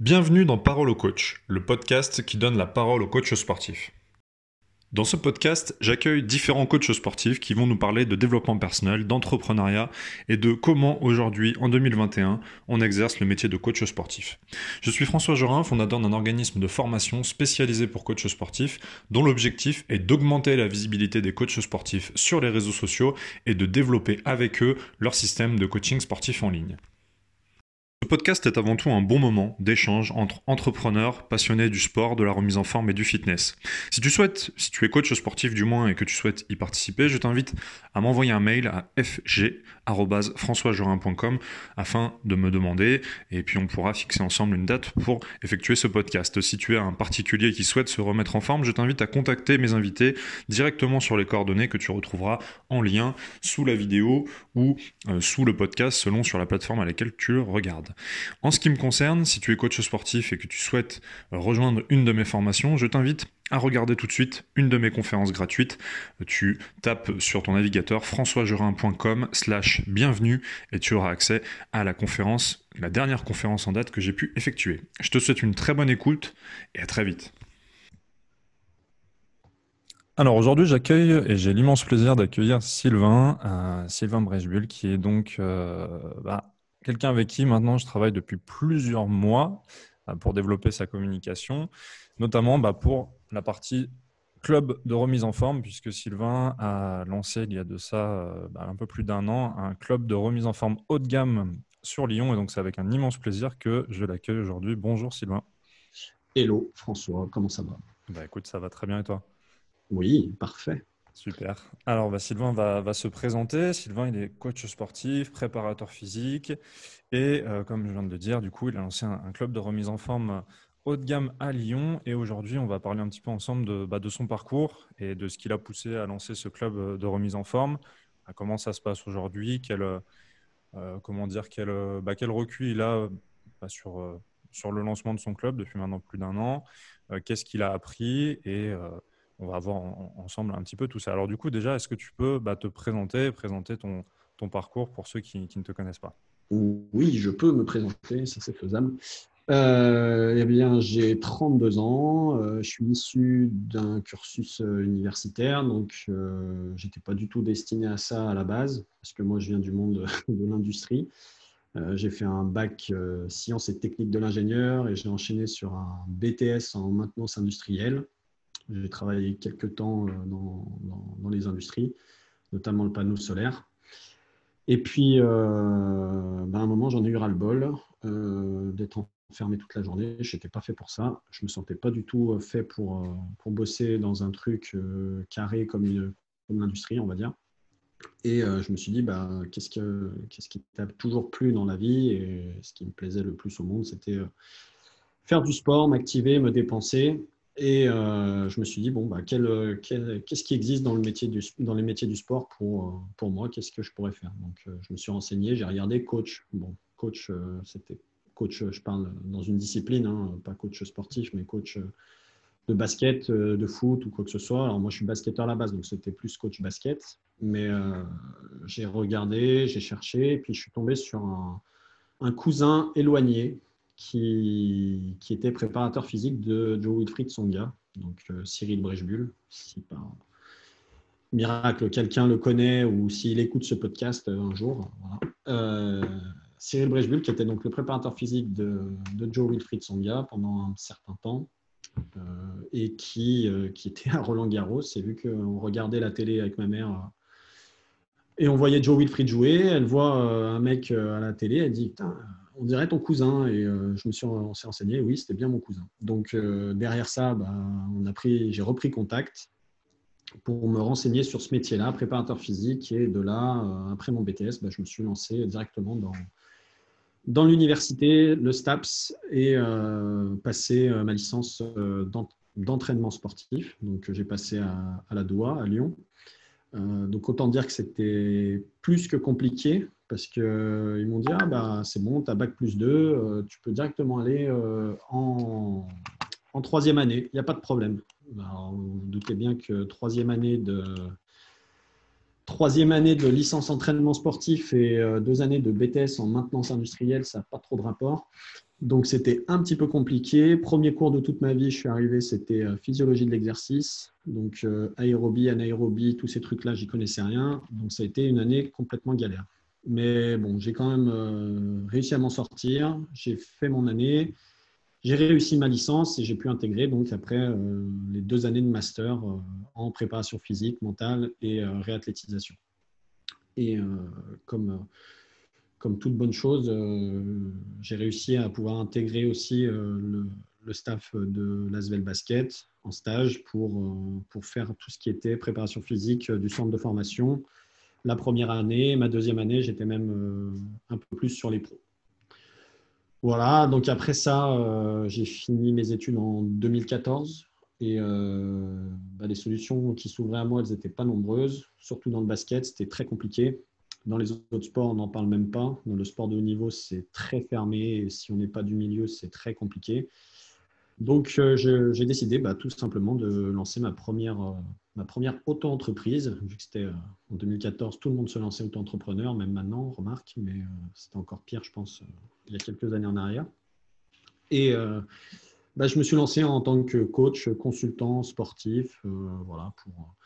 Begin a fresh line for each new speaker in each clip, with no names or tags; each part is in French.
Bienvenue dans Parole au coach, le podcast qui donne la parole aux coachs sportifs. Dans ce podcast, j'accueille différents coachs sportifs qui vont nous parler de développement personnel, d'entrepreneuriat et de comment aujourd'hui, en 2021, on exerce le métier de coach sportif. Je suis François Jorin, fondateur d'un organisme de formation spécialisé pour coachs sportifs, dont l'objectif est d'augmenter la visibilité des coachs sportifs sur les réseaux sociaux et de développer avec eux leur système de coaching sportif en ligne. Ce podcast est avant tout un bon moment d'échange entre entrepreneurs passionnés du sport, de la remise en forme et du fitness. Si tu souhaites, si tu es coach sportif du moins et que tu souhaites y participer, je t'invite à m'envoyer un mail à fg@françoisjorin.com afin de me demander et puis on pourra fixer ensemble une date pour effectuer ce podcast. Si tu es un particulier qui souhaite se remettre en forme, je t'invite à contacter mes invités directement sur les coordonnées que tu retrouveras en lien sous la vidéo ou euh, sous le podcast selon sur la plateforme à laquelle tu le regardes. En ce qui me concerne, si tu es coach sportif et que tu souhaites rejoindre une de mes formations, je t'invite à regarder tout de suite une de mes conférences gratuites. Tu tapes sur ton navigateur françoisgerin.com slash bienvenue et tu auras accès à la conférence, la dernière conférence en date que j'ai pu effectuer. Je te souhaite une très bonne écoute et à très vite. Alors aujourd'hui, j'accueille et j'ai l'immense plaisir d'accueillir Sylvain, euh, Sylvain Brechbull, qui est donc euh, bah, quelqu'un avec qui maintenant je travaille depuis plusieurs mois euh, pour développer sa communication, notamment bah, pour la partie club de remise en forme, puisque Sylvain a lancé il y a de ça euh, bah, un peu plus d'un an un club de remise en forme haut de gamme sur Lyon. Et donc c'est avec un immense plaisir que je l'accueille aujourd'hui. Bonjour Sylvain.
Hello François, comment ça va?
Bah, Écoute, ça va très bien et toi?
Oui, parfait.
Super. Alors, bah, Sylvain va, se présenter. Sylvain, il est coach sportif, préparateur physique. Et euh, comme je viens de le dire, du coup, il a lancé un, club de remise en forme haut de gamme à Lyon. Et aujourd'hui, on va parler un petit peu ensemble de, bah, de son parcours et de ce qui l'a poussé à lancer ce club de remise en forme. comment ça se passe aujourd'hui? Quel, euh, comment dire, quel, bah, quel recul il a sur, euh, sur le lancement de son club depuis maintenant plus d'un an? Qu'est-ce qu'il a appris? Et on va voir ensemble un petit peu tout ça. Alors du coup, déjà, est-ce que tu peux bah, te présenter, présenter ton, parcours pour ceux qui, ne te connaissent pas?
Oui, je peux me présenter, ça c'est faisable. Euh, eh bien, j'ai 32 ans, euh, je suis issu d'un cursus euh, universitaire, donc je n'étais pas du tout destiné à ça à la base, parce que moi je viens du monde de l'industrie. j'ai fait un bac sciences et techniques de l'ingénieur et j'ai enchaîné sur un BTS en maintenance industrielle j'ai travaillé quelques temps euh, dans, les industries, notamment le panneau solaire. Et puis, euh, ben, à un moment, j'en ai eu ras-le-bol euh, d'être enfermé toute la journée. Je n'étais pas fait pour ça. Je ne me sentais pas du tout fait pour, pour bosser dans un truc carré comme, comme l'industrie, on va dire. Et je me suis dit, bah, qu'est-ce, que, qu'est-ce qui t'a toujours plu dans la vie? Et ce qui me plaisait le plus au monde, c'était faire du sport, m'activer, me dépenser et euh, je me suis dit, bon, bah, qu'est-ce qui existe dans, le métier dans les métiers du sport pour, euh, pour moi? Qu'est-ce que je pourrais faire? Donc, euh, je me suis renseigné, j'ai regardé coach. Bon, coach, c'était coach, je parle dans une discipline, hein, pas coach sportif, mais coach de basket, de foot ou quoi que ce soit. Alors, moi, je suis basketteur à la base, donc c'était plus coach basket. Mais j'ai regardé, j'ai cherché, et puis je suis tombé sur un cousin éloigné qui, était préparateur physique de Joe Wilfried Songa, donc euh, Cyril Brechbull. Si par miracle quelqu'un le connaît ou s'il écoute ce podcast euh, un jour. Euh, Cyril Brechbull, qui était donc le préparateur physique de, Joe Wilfried Songa pendant un certain temps. et qui, qui, était à Roland Garros. Et vu qu'on regardait la télé avec ma mère et on voyait Joe Wilfried jouer, elle voit un mec à la télé, elle dit Putain, on dirait ton cousin. Et euh, je me suis renseigné, oui, c'était bien mon cousin. Donc euh, derrière ça, bah, on a pris, j'ai repris contact pour me renseigner sur ce métier-là, préparateur physique. Et de là, euh, après mon BTS, bah, je me suis lancé directement dans, dans l'université, le STAPS, et passé ma licence d'entraînement sportif. Donc j'ai passé à, à, la DOA à Lyon. Donc autant dire que c'était plus que compliqué parce qu'ils euh, m'ont dit Ah, bah, c'est bon, tu as bac plus 2, euh, tu peux directement aller euh, en, troisième année, il n'y a pas de problème. vous, vous doutez bien que troisième année de, troisième année de licence entraînement sportif et deux années de BTS en maintenance industrielle, ça n'a pas trop de rapport. Donc c'était un petit peu compliqué. Premier cours de toute ma vie, je suis arrivé, c'était euh, physiologie de l'exercice. Donc euh, aérobie, anaérobie, tous ces trucs-là, j'y connaissais rien. Donc ça a été une année complètement galère. Mais bon, j'ai quand même euh, réussi à m'en sortir. J'ai fait mon année. J'ai réussi ma licence et j'ai pu intégrer donc après les deux années de master en préparation physique, mentale et réathlétisation. Et comme comme toute bonne chose, euh, j'ai réussi à pouvoir intégrer aussi euh, le, staff de l'Asvel Basket en stage pour, euh, pour faire tout ce qui était préparation physique du centre de formation. La première année, ma deuxième année, j'étais même un peu plus sur les pros. Voilà, donc après ça, j'ai fini mes études en 2014 et bah, les solutions qui s'ouvraient à moi, elles n'étaient pas nombreuses, surtout dans le basket, c'était très compliqué. Dans les autres sports, on n'en parle même pas. Dans le sport de haut niveau, c'est très fermé. Si on n'est pas du milieu, c'est très compliqué. Donc, euh, j'ai décidé bah, tout simplement de lancer ma première, euh, première auto-entreprise. Vu que c'était euh, en 2014, tout le monde se lançait auto-entrepreneur, même maintenant, remarque, mais c'était encore pire, je pense, il y a quelques années en arrière. Et bah, je me suis lancé en tant que coach, consultant sportif, voilà, pour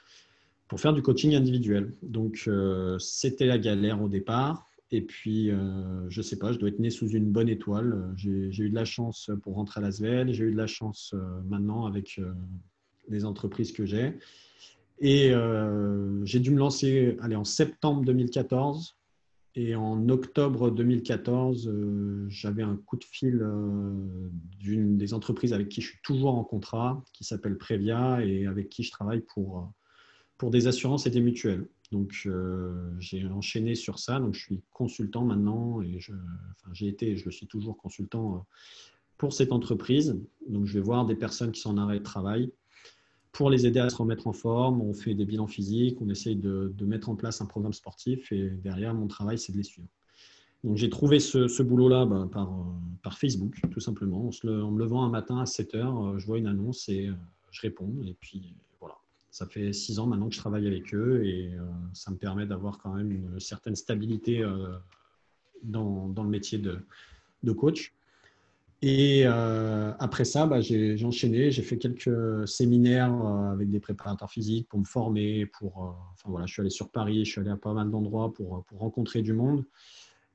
pour faire du coaching individuel. Donc, euh, c'était la galère au départ. Et puis, euh, je ne sais pas, je dois être né sous une bonne étoile. J'ai eu de la chance pour rentrer à Lasvel. J'ai eu de la chance euh, maintenant avec les entreprises que j'ai. Et j'ai dû me lancer allez, en septembre 2014. Et en octobre 2014, j'avais un coup de fil d'une des entreprises avec qui je suis toujours en contrat, qui s'appelle Previa et avec qui je travaille pour pour des assurances et des mutuelles. Donc, euh, j'ai enchaîné sur ça. Donc, je suis consultant maintenant et enfin, j'ai été, je suis toujours consultant euh, pour cette entreprise. Donc, je vais voir des personnes qui sont en arrêt de travail pour les aider à se remettre en forme. On fait des bilans physiques, on essaye de, mettre en place un programme sportif et derrière, mon travail, c'est de les suivre. Donc, j'ai trouvé ce, boulot-là par, euh, par, Facebook, tout simplement. En, en, me levant un matin à 7 heures, je vois une annonce et je réponds. Et puis, ça fait six ans maintenant que je travaille avec eux et euh, ça me permet d'avoir quand même une certaine stabilité euh, dans, dans, le métier de, de coach. Et euh, après ça, bah, j'ai enchaîné, j'ai fait quelques séminaires avec des préparateurs physiques pour me former. Pour, enfin, voilà, je suis allé sur Paris, je suis allé à pas mal d'endroits pour, pour, rencontrer du monde.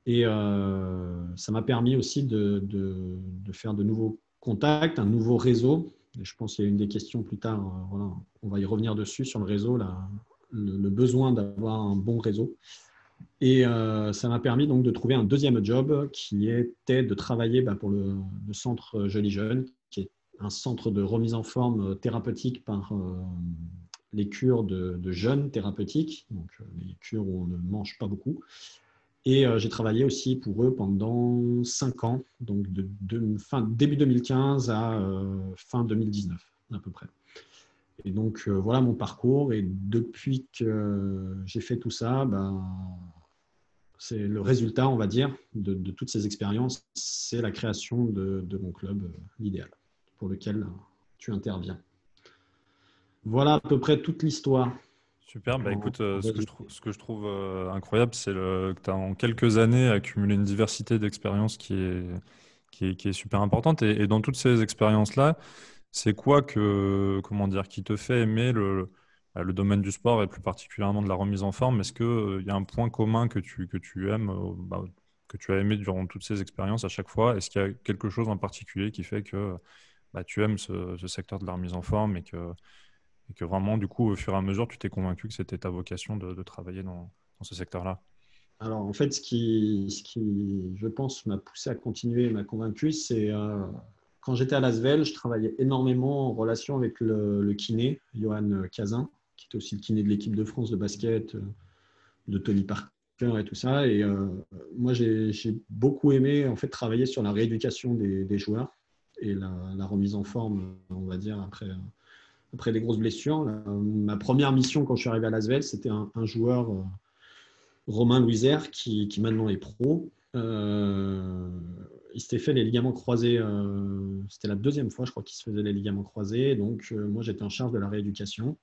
Et ça m'a permis aussi de, de, de, faire de nouveaux contacts, un nouveau réseau je pense qu'il y a une des questions plus tard, euh, on va y revenir dessus sur le réseau, le, besoin d'avoir un bon réseau. Et euh, ça m'a permis donc de trouver un deuxième job qui était de travailler bah, pour le, centre Joli Jeune, qui est un centre de remise en forme thérapeutique par euh, les cures de, de, jeunes thérapeutiques, donc les cures où on ne mange pas beaucoup. Et euh, j'ai travaillé aussi pour eux pendant cinq ans, donc de, fin, début 2015 à euh, fin 2019 à peu près. Et donc euh, voilà mon parcours. Et depuis que j'ai fait tout ça, ben, c'est le résultat, on va dire, de, toutes ces expériences, c'est la création de, de mon club, l'idéal, pour lequel tu interviens. Voilà à peu près toute l'histoire.
Super, bah écoute, euh, ce, que je ce, que je trouve euh, incroyable, c'est que tu as en quelques années accumulé une diversité d'expériences qui est, qui, est, qui est, super importante. Et, dans toutes ces expériences-là, c'est quoi que, comment dire, qui te fait aimer le, bah, le domaine du sport et plus particulièrement de la remise en forme? Est-ce qu'il euh, y a un point commun que tu, que tu aimes, bah, que tu as aimé durant toutes ces expériences à chaque fois? Est-ce qu'il y a quelque chose en particulier qui fait que bah, tu aimes ce, ce, secteur de la remise en forme et que et que vraiment, du coup, au fur et à mesure, tu t'es convaincu que c'était ta vocation de, travailler dans, ce secteur-là
Alors, en fait, ce qui, ce qui je pense, m'a poussé à continuer m'a convaincu, c'est euh, quand j'étais à Lasvel, je travaillais énormément en relation avec le, kiné, Johan Cazin, qui était aussi le kiné de l'équipe de France de basket, euh, de Tony Parker et tout ça. Et euh, moi, j'ai beaucoup aimé en fait travailler sur la rééducation des, joueurs et la, remise en forme, on va dire, après après des grosses blessures. ma première mission quand je suis arrivé à Lasvel, c'était un, joueur, euh, Romain Louisère, qui, qui, maintenant est pro. Euh, il s'était fait les ligaments croisés, euh, c'était la deuxième fois, je crois, qu'il se faisait les ligaments croisés. Donc, moi, j'étais en charge de la rééducation.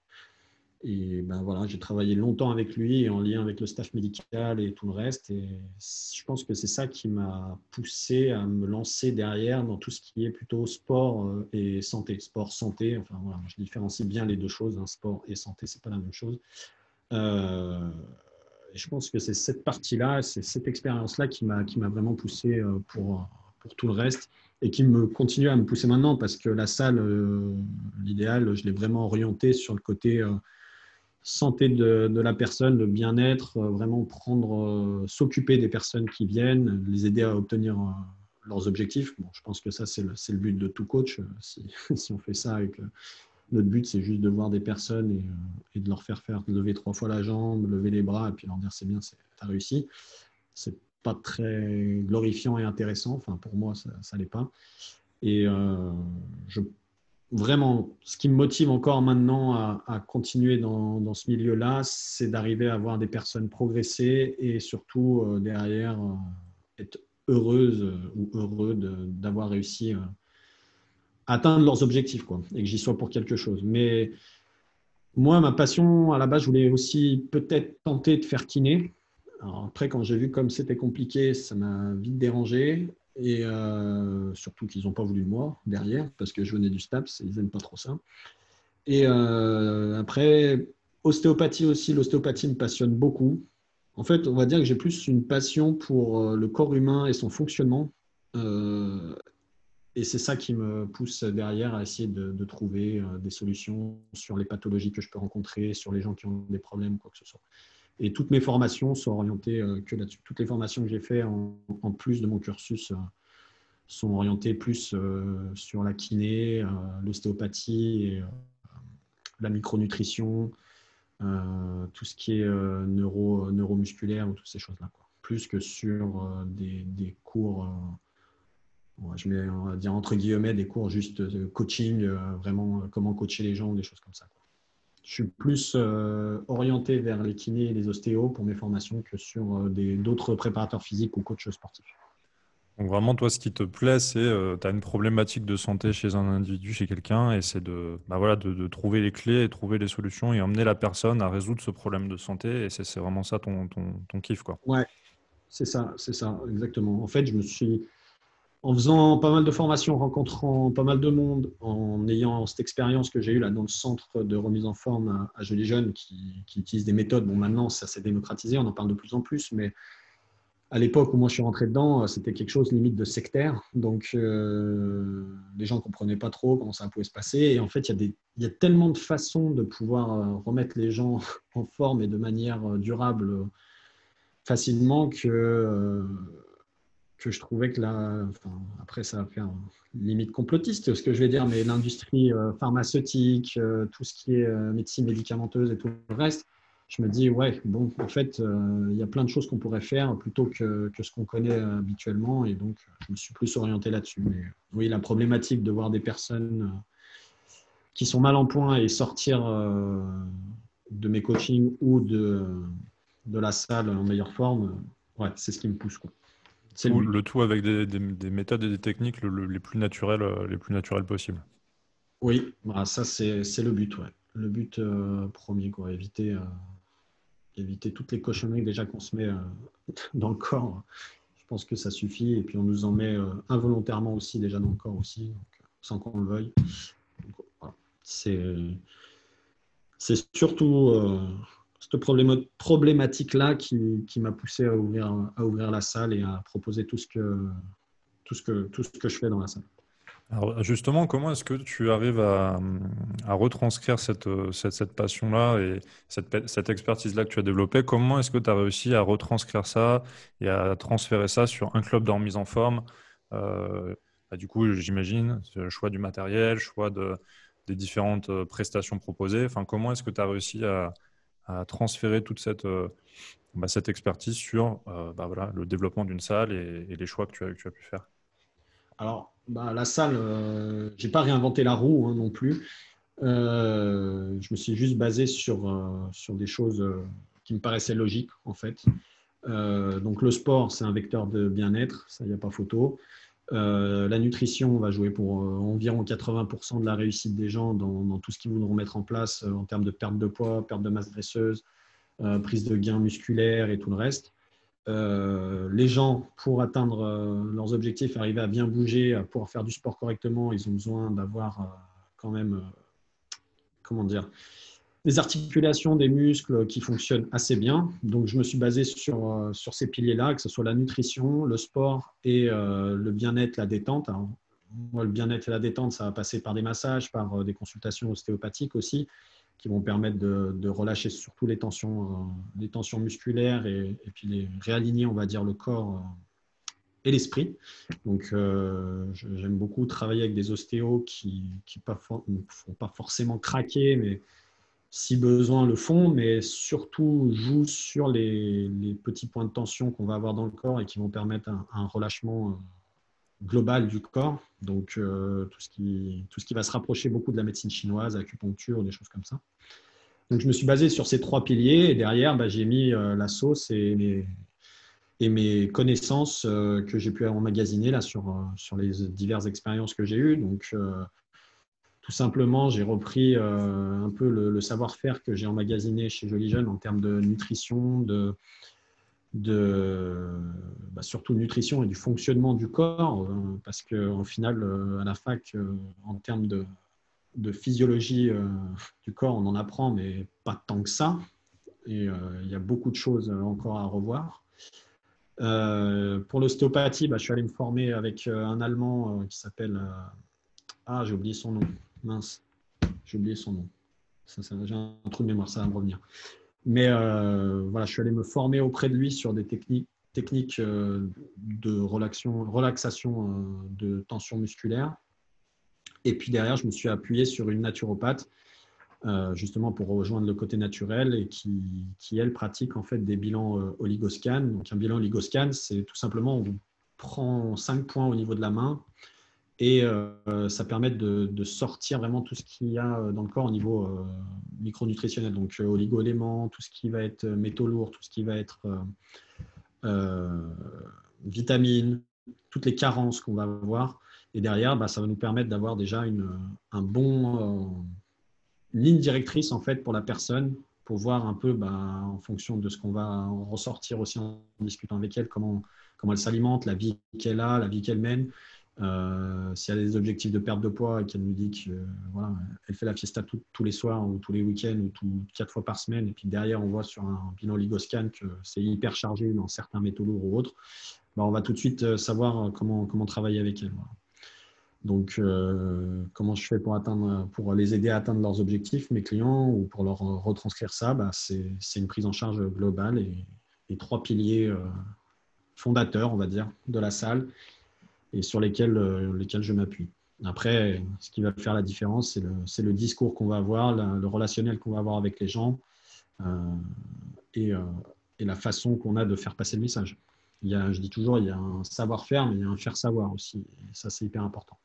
Et ben voilà, j'ai travaillé longtemps avec lui en lien avec le staff médical et tout le reste. Et je pense que c'est ça qui m'a poussé à me lancer derrière dans tout ce qui est plutôt sport euh, et santé. Sport, santé, enfin voilà, je différencie bien les deux choses. Hein. Sport et santé, c'est pas la même chose. Euh, je pense que c'est cette partie-là, c'est cette expérience-là qui m'a qui m'a vraiment poussé euh, pour pour tout le reste et qui me continue à me pousser maintenant parce que la salle, l'idéal, je l'ai vraiment orienté sur le côté santé de, la personne, le bien-être, euh, vraiment prendre, euh, s'occuper des personnes qui viennent, les aider à obtenir euh, leurs objectifs. Bon, je pense que ça, c'est le, le, but de tout coach. Si, si on fait ça avec notre but, c'est juste de voir des personnes et, de leur faire faire lever trois fois la jambe, lever les bras et puis leur dire c'est bien, tu as réussi. C'est pas très glorifiant et intéressant. Enfin, pour moi, ça, ça l'est pas. Et vraiment, ce qui me motive encore maintenant à, continuer dans, ce milieu-là, c'est d'arriver à voir des personnes progresser et surtout euh, derrière euh, être heureuse euh, ou heureux d'avoir réussi à atteindre leurs objectifs quoi, et que j'y sois pour quelque chose. Mais moi, ma passion, à la base, je voulais aussi peut-être tenter de faire kiné. Après, quand j'ai vu comme c'était compliqué, ça m'a vite dérangé. Et euh, surtout qu'ils n'ont pas voulu de moi derrière, parce que je venais du STAPS, ils n'aiment pas trop ça. Et euh, après, ostéopathie aussi, l'ostéopathie me passionne beaucoup. En fait, on va dire que j'ai plus une passion pour euh, le corps humain et son fonctionnement. et c'est ça qui me pousse derrière à essayer de, de trouver des solutions sur les pathologies que je peux rencontrer, sur les gens qui ont des problèmes, quoi que ce soit. Et toutes mes formations sont orientées euh, que là-dessus. Toutes les formations que j'ai faites en, plus de mon cursus euh, sont orientées plus euh, sur la kiné, l'ostéopathie, la micronutrition, tout ce qui est neuro, neuromusculaire ou toutes ces choses-là. Plus que sur des, cours, je mets, on va dire entre guillemets, des cours juste coaching, vraiment comment coacher les gens des choses comme ça je suis plus euh, orienté vers les kinés et les ostéos pour mes formations que sur euh, d'autres préparateurs physiques ou coachs sportifs.
Donc vraiment, toi, ce qui te plaît, c'est que tu as une problématique de santé chez un individu, chez quelqu'un, et c'est de, bah voilà, de, trouver les clés et trouver les solutions et emmener la personne à résoudre ce problème de santé. Et c'est vraiment ça ton, ton, ton kiff. Quoi.
Ouais, c'est ça, c'est ça, exactement. En fait, je me suis en faisant pas mal de formations, en rencontrant pas mal de monde, en ayant cette expérience que j'ai eue là dans le centre de remise en forme à, Jeunes Jeunes qui, qui utilisent des méthodes. Bon, maintenant, ça s'est démocratisé, on en parle de plus en plus, mais à l'époque où moi je suis rentré dedans, c'était quelque chose limite de sectaire. Donc, euh, les gens ne comprenaient pas trop comment ça pouvait se passer. Et en fait, il y, a tellement de façons de pouvoir euh, remettre les gens en forme et de manière euh, durable facilement que que je trouvais que là, après ça va faire limite complotiste ce que je vais dire, mais l'industrie euh, pharmaceutique, euh, tout ce qui est euh, médecine médicamenteuse et tout le reste, je me dis, ouais, bon, en fait, il y a plein de choses qu'on pourrait faire plutôt que, que ce qu'on connaît habituellement, et donc je me suis plus orienté là-dessus. Mais oui, la problématique de voir des personnes qui sont mal en point et sortir de mes coachings ou de, de la salle en meilleure forme, ouais, c'est ce qui me pousse. Quoi
le, tout avec des, méthodes et des techniques les plus naturelles, euh, les plus naturelles possibles.
Oui, bah, ça c'est le but, ouais. Le but euh, premier, quoi. Éviter, euh, éviter toutes les cochonneries déjà qu'on se met dans le corps. Je pense que ça suffit. Et puis on nous en met involontairement aussi déjà dans le corps aussi, sans qu'on le veuille. C'est surtout cette problématique-là qui, m'a poussé à ouvrir, la salle et à proposer tout ce que, tout ce que, tout ce que je fais dans la salle.
Alors justement, comment est-ce que tu arrives à, retranscrire cette, passion-là et cette, expertise-là que tu as développée? Comment est-ce que tu as réussi à retranscrire ça et à transférer ça sur un club de remise en forme? Euh, bah, Du coup, j'imagine, choix du matériel, choix de, des différentes euh, prestations proposées. Enfin, comment est-ce que tu as réussi à, à transférer toute cette, euh, bah, expertise sur euh, bah, le développement d'une salle et, les choix que tu as, tu as pu faire
Alors, bah, la salle, euh, je n'ai pas réinventé la roue hein, non plus. je me suis juste basé sur, sur des choses qui me paraissaient logiques, en fait. donc, le sport, c'est un vecteur de bien-être, ça, il n'y a pas photo. Euh. Euh. Euh. Euh, la nutrition va jouer pour environ 80% de la réussite des gens dans, tout ce qu'ils voudront mettre en place en termes de perte de poids, perte de masse graisseuse, prise de gains musculaires et tout le reste. Euh, les gens, pour atteindre euh, leurs objectifs, arriver à bien bouger, à pouvoir faire du sport correctement, ils ont besoin d'avoir euh, quand même, comment dire, des articulations, des muscles qui fonctionnent assez bien. Donc, je me suis basé sur, sur ces piliers-là, que ce soit la nutrition, le sport et le bien-être, la détente. moi, le bien-être et la détente, ça va passer par des massages, par des consultations ostéopathiques aussi qui vont permettre de, relâcher surtout les tensions, euh, les tensions musculaires et, puis les réaligner, on va dire, le corps euh, et l'esprit. Donc, euh, j'aime beaucoup travailler avec des ostéos qui ne font pas forcément craquer, mais si besoin le font, mais surtout jouent sur les, petits points de tension qu'on va avoir dans le corps et qui vont permettre un relâchement global du corps, donc euh, tout, ce qui, tout ce qui va se rapprocher beaucoup de la médecine chinoise, acupuncture, des choses comme ça. Donc je me suis basé sur ces trois piliers et derrière, bah, j'ai mis euh, la sauce et mes, connaissances euh, que j'ai pu emmagasiner là, sur, sur les diverses expériences que j'ai eues. Donc tout simplement, j'ai repris un peu le, savoir-faire que j'ai emmagasiné chez Joli Jeune en termes de nutrition, de, de bah, surtout nutrition et du fonctionnement du corps, euh, parce qu'en final, euh, à la fac, euh, en termes de, physiologie du corps, on en apprend, mais pas tant que ça. Et il y a beaucoup de choses encore à revoir. pour l'ostéopathie, bah, je suis allé me former avec un Allemand qui s'appelle... ah, j'ai oublié son nom. Mince, j'ai oublié son nom. J'ai un trou de mémoire, ça va me revenir. Mais euh, voilà, je suis allé me former auprès de lui sur des techniques, techniques euh, de relaxation, relaxation euh, de tension musculaire. Et puis derrière, je me suis appuyé sur une naturopathe, justement pour rejoindre le côté naturel et qui, qui, elle, pratique en fait des bilans oligoscan. Donc un bilan oligoscan, c'est tout simplement, on prend cinq points au niveau de la main et euh, ça permet de, sortir vraiment tout ce qu'il y a euh, dans le corps au niveau euh, micronutritionnel, donc oligo-éléments, tout ce qui va être métaux lourds, tout ce qui va être vitamines, toutes les carences qu'on va avoir. Et derrière, bah, ça va nous permettre d'avoir déjà une, un bon, ligne directrice en fait pour la personne pour voir un peu bah, en fonction de ce qu'on va ressortir aussi en discutant avec elle, comment, comment elle s'alimente, la vie qu'elle a, la vie qu'elle mène. Euh, si elle a des objectifs de perte de poids et qu'elle nous dit qu'elle elle fait la fiesta tous les soirs ou tous les week-ends ou tout, quatre fois par semaine, et puis derrière on voit sur un bilan Ligoscan que c'est hyper chargé dans certains métaux lourds ou autres, bah, on va tout de suite euh, savoir comment, travailler avec elle. Donc, euh, comment je fais pour les aider à atteindre leurs objectifs, mes clients, ou pour leur retranscrire ça bah, C'est une prise en charge globale et les trois piliers fondateurs, on va dire, de la salle et sur lesquels, euh, lesquels je m'appuie. Après, ce qui va faire la différence, c'est le, discours qu'on va avoir, le relationnel qu'on va avoir avec les gens euh, et, euh, et, la façon qu'on a de faire passer le message. Il y a, je dis toujours, il y a un savoir-faire, mais il y a un faire-savoir aussi. Et ça, c'est hyper important.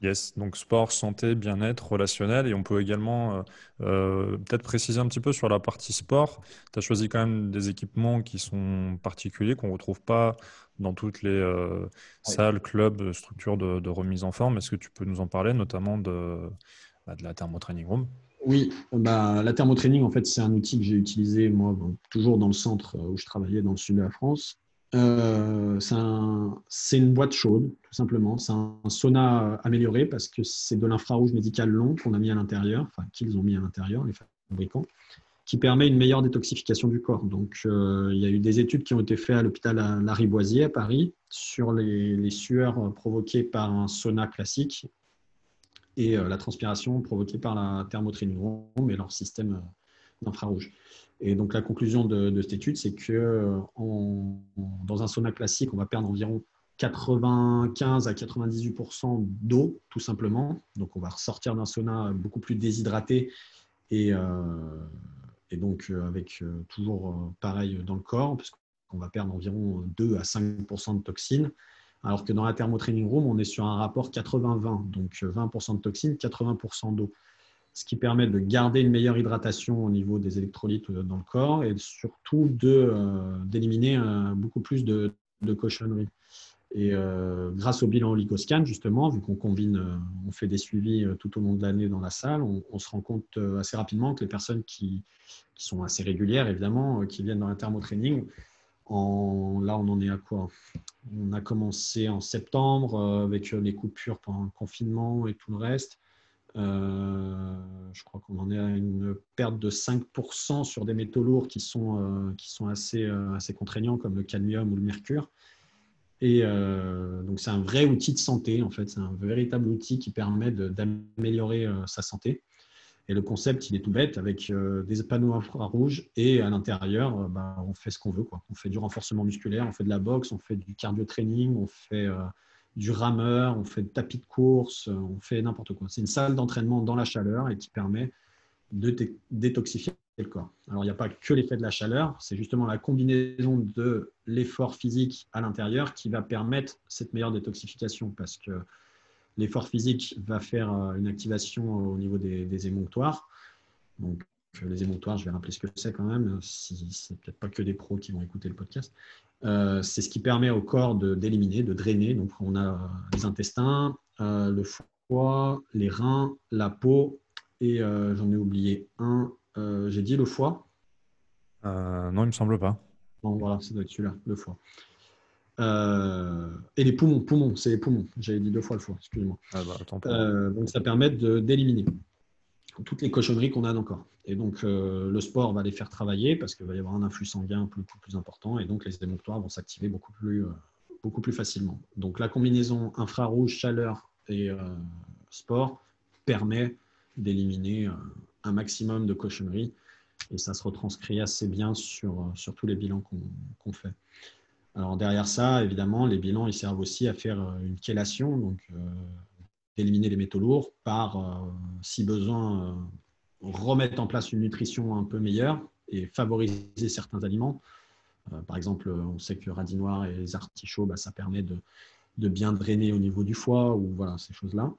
Yes, donc sport, santé, bien-être, relationnel. Et on peut également peut-être préciser un petit peu sur la partie sport. Tu as choisi quand même des équipements qui sont particuliers, qu'on ne retrouve pas dans toutes les euh, salles, clubs, structures de, remise en forme. Est-ce que tu peux nous en parler, notamment de, bah, de la Training Room?
Oui, bah, la Training, en fait, c'est un outil que j'ai utilisé, moi, toujours dans le centre où je travaillais, dans le sud de la France. Euh, c'est une boîte chaude, tout simplement. C'est un, sauna amélioré parce que c'est de l'infrarouge médical long qu'on a mis à l'intérieur, enfin qu'ils ont mis à l'intérieur, les fabricants qui permet une meilleure détoxification du corps. Donc, euh, il y a eu des études qui ont été faites à l'hôpital Lariboisier à Paris sur les, sueurs provoquées par un sauna classique et euh, la transpiration provoquée par la thermotraining et leur système euh, d'infrarouge. Et donc, la conclusion de, cette étude, c'est que dans un sauna classique, on va perdre environ 95 à 98% d'eau, tout simplement. Donc, on va ressortir d'un sauna beaucoup plus déshydraté et, et donc euh, avec euh, toujours euh, pareil dans le corps, puisqu'on va perdre environ 2 à 5% de toxines, alors que dans la thermotraining room, on est sur un rapport 80-20, donc 20% de toxines, 80% d'eau, ce qui permet de garder une meilleure hydratation au niveau des électrolytes dans le corps et surtout d'éliminer beaucoup plus de, de cochonneries. Et euh, grâce au bilan Oligoscan, justement, vu qu'on combine, euh, on fait des suivis euh, tout au long de l'année dans la salle, on, se rend compte assez rapidement que les personnes qui, sont assez régulières, évidemment, qui viennent dans l'intermo-training, en, là, on en est à quoi? On a commencé en septembre avec les coupures pendant le confinement et tout le reste. Je crois qu'on en est à une perte de 5% sur des métaux lourds qui sont, qui sont assez, assez contraignants, comme le cadmium ou le mercure. Et euh, donc, c'est un vrai outil de santé, en fait. C'est un véritable outil qui permet d'améliorer euh, sa santé. Et le concept, il est tout bête, avec euh, des panneaux infrarouges et à l'intérieur, bah, on fait ce qu'on veut. Quoi. On fait du renforcement musculaire, on fait de la boxe, on fait du cardio training, on fait du rameur, on fait du tapis de course, on fait n'importe quoi. C'est une salle d'entraînement dans la chaleur et qui permet de détoxifier le corps. Alors, il n'y a pas que l'effet de la chaleur, c'est justement la combinaison de l'effort physique à l'intérieur qui va permettre cette meilleure détoxification parce que l'effort physique va faire euh, une activation au niveau des, émonctoires. Donc, euh, les émonctoires, je vais rappeler ce que c'est quand même, si c'est peut-être pas que des pros qui vont écouter le podcast. Euh, c'est ce qui permet au corps d'éliminer, de, drainer. Donc, on a les intestins, le foie, les reins, la peau, et j'en ai oublié un, euh, j'ai dit le foie.
Euh, non, il me semble pas.
Bon, voilà, c'est celui-là, le foie. Euh, et les poumons, poumons, c'est les poumons. J'avais dit deux fois le foie, excusez-moi. Ah bah, donc ça permet d'éliminer toutes les cochonneries qu'on a dans le corps. Et donc le sport va les faire travailler parce qu'il va y avoir un influx sanguin beaucoup plus important et donc les émonctoires vont s'activer beaucoup plus, beaucoup plus facilement. Donc la combinaison infrarouge, chaleur et sport permet d'éliminer un maximum de cochonneries et ça se retranscrit assez bien sur, sur tous les bilans qu'on fait. Alors derrière ça, évidemment, les bilans ils servent aussi à faire euh, une chélation, donc euh, éliminer les métaux lourds par, euh, si besoin, remettre en place une nutrition un peu meilleure et favoriser certains aliments. par exemple, on sait que radis noir et les artichauts, bah, ça permet de, de, bien drainer au niveau du foie ou voilà ces choses-là.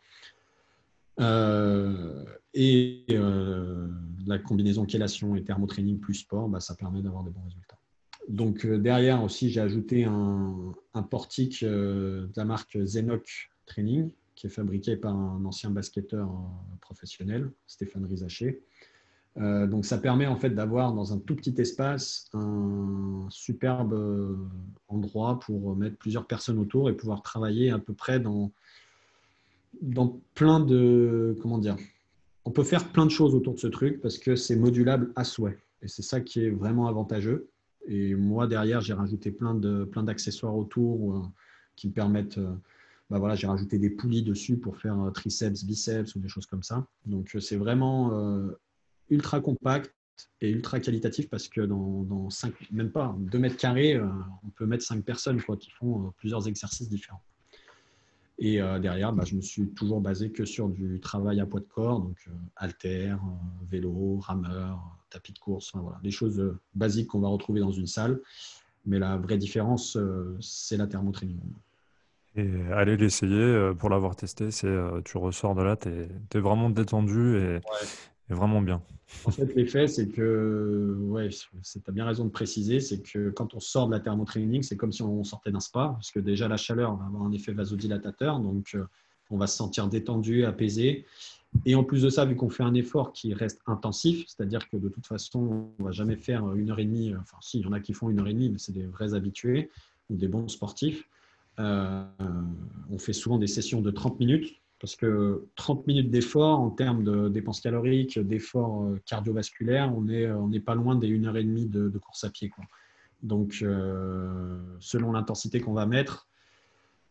Euh, et euh, la combinaison chélation et thermotraining plus sport, bah, ça permet d'avoir des bons résultats. Donc euh, derrière aussi, j'ai ajouté un, portique de la marque Zenoc Training, qui est fabriqué par un ancien basketteur professionnel, Stéphane Rizaché. donc ça permet en fait d'avoir dans un tout petit espace un superbe endroit pour mettre plusieurs personnes autour et pouvoir travailler à peu près dans dans plein de. Comment dire On peut faire plein de choses autour de ce truc parce que c'est modulable à souhait. Et c'est ça qui est vraiment avantageux. Et moi, derrière, j'ai rajouté plein de plein d'accessoires autour euh, qui me permettent. Euh, bah voilà, j'ai rajouté des poulies dessus pour faire euh, triceps, biceps ou des choses comme ça. Donc, c'est vraiment ultra compact et ultra qualitatif parce que dans, dans 5, même pas 2 mètres carrés, on peut mettre 5 personnes quoi, qui font plusieurs exercices différents. Et euh, derrière, bah, je me suis toujours basé que sur du travail à poids de corps, donc euh, halter, euh, vélo, rameur, tapis de course, enfin, voilà, des choses basiques qu'on va retrouver dans une salle. Mais la vraie différence, c'est la thermotraining.
Et aller l'essayer, pour l'avoir testé, c'est tu ressors de là, tu es, vraiment détendu et, vraiment bien.
En fait, l'effet, c'est que, ouais, tu as bien raison de préciser, c'est que quand on sort de la thermotraining, c'est comme si on sortait d'un spa, parce que déjà la chaleur va avoir un effet vasodilatateur, donc euh, on va se sentir détendu, apaisé. Et en plus de ça, vu qu'on fait un effort qui reste intensif, c'est-à-dire que de toute façon, on ne va jamais faire une heure et demie, enfin si, il y en a qui font une heure et demie, mais c'est des vrais habitués ou des bons sportifs. Euh, on fait souvent des sessions de 30 minutes, parce que 30 minutes d'effort en termes de dépenses caloriques, d'effort euh, cardiovasculaire, on n'est on pas loin des 1 heure et demie de, course à pied. Donc, euh, selon l'intensité qu'on va mettre,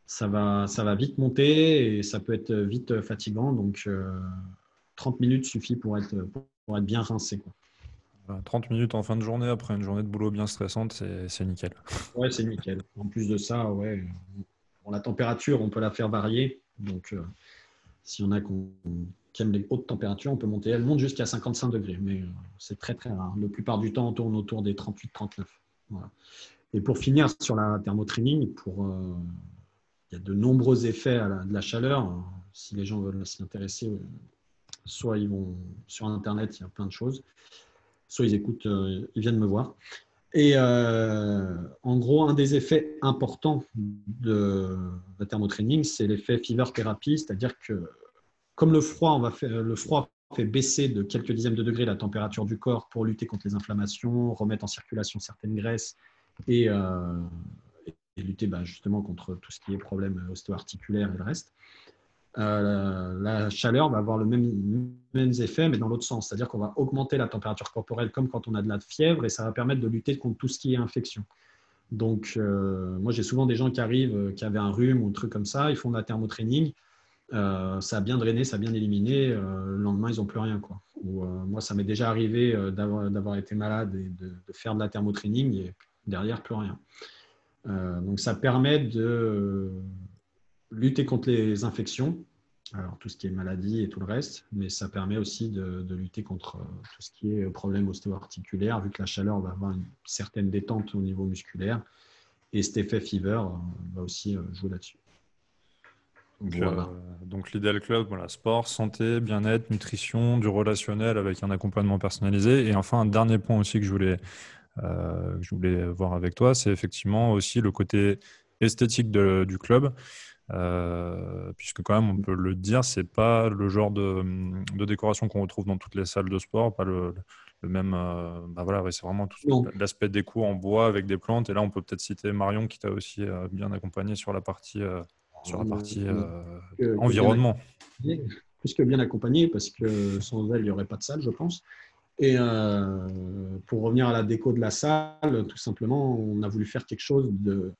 ça va, vite monter et ça peut être vite fatigant. Donc, 30 euh, minutes suffit pour être, bien rincé.
30 minutes en fin de journée après une journée de boulot bien stressante, c'est nickel.
Ouais, c'est nickel. En plus de ça, ouais, la température, on peut la faire varier. Donc, s'il y en a qui aiment les hautes températures, on peut monter. Elle monte jusqu'à 55 degrés, mais euh, c'est très très rare. La plupart du temps, on tourne autour des 38-39. Et pour finir sur la thermotraining, pour, euh, il y a de nombreux effets à de la chaleur. Si les gens veulent s'y intéresser, euh, soit ils vont sur Internet, il y a plein de choses, soit ils écoutent, ils viennent me voir. Et en gros, un des effets importants de la thermotraining, c'est l'effet fever therapy, c'est-à-dire que comme le froid, on va faire, le froid fait baisser de quelques dixièmes de degrés la température du corps pour lutter contre les inflammations, remettre en circulation certaines graisses et, lutter bah, justement contre tout ce qui est problème ostéo-articulaire et le reste. Euh, la chaleur va avoir le même, mêmes effets, mais dans l'autre sens. C'est-à-dire qu'on va augmenter la température corporelle comme quand on a de la fièvre et ça va permettre de lutter contre tout ce qui est infection. Donc, euh, moi, j'ai souvent des gens qui arrivent, euh, qui avaient un rhume ou un truc comme ça, ils font de la thermotraining. ça a bien drainé, ça a bien éliminé. le lendemain, ils n'ont plus rien. Quoi. moi, ça m'est déjà arrivé d'avoir été malade et de, de, faire de la thermotraining et derrière, plus rien. donc, ça permet de lutter contre les infections, alors tout ce qui est maladie et tout le reste, mais ça permet aussi de, lutter contre euh, tout ce qui est problème ostéo-articulaire, vu que la chaleur va avoir une certaine détente au niveau musculaire. Et cet effet fever euh, va aussi euh, jouer là-dessus.
Donc, l'idéal club, voilà, sport, santé, bien-être, nutrition, du relationnel avec un accompagnement personnalisé. Et enfin, un dernier point aussi que je voulais, que je voulais voir avec toi, c'est effectivement aussi le côté esthétique du club. Euh, puisque quand même, on peut le dire, c'est pas le genre de, décoration qu'on retrouve dans toutes les salles de sport, pas le, même. Euh, bah voilà, c'est vraiment tout l'aspect déco en bois avec des plantes. Et là, on peut peut-être citer Marion qui t'a aussi euh, bien accompagné sur la partie, sur la partie environnement.
plus que bien accompagné, parce que sans elle, il n'y aurait pas de salle, je pense. Et pour revenir à la déco de la salle, tout simplement, on a voulu faire quelque chose de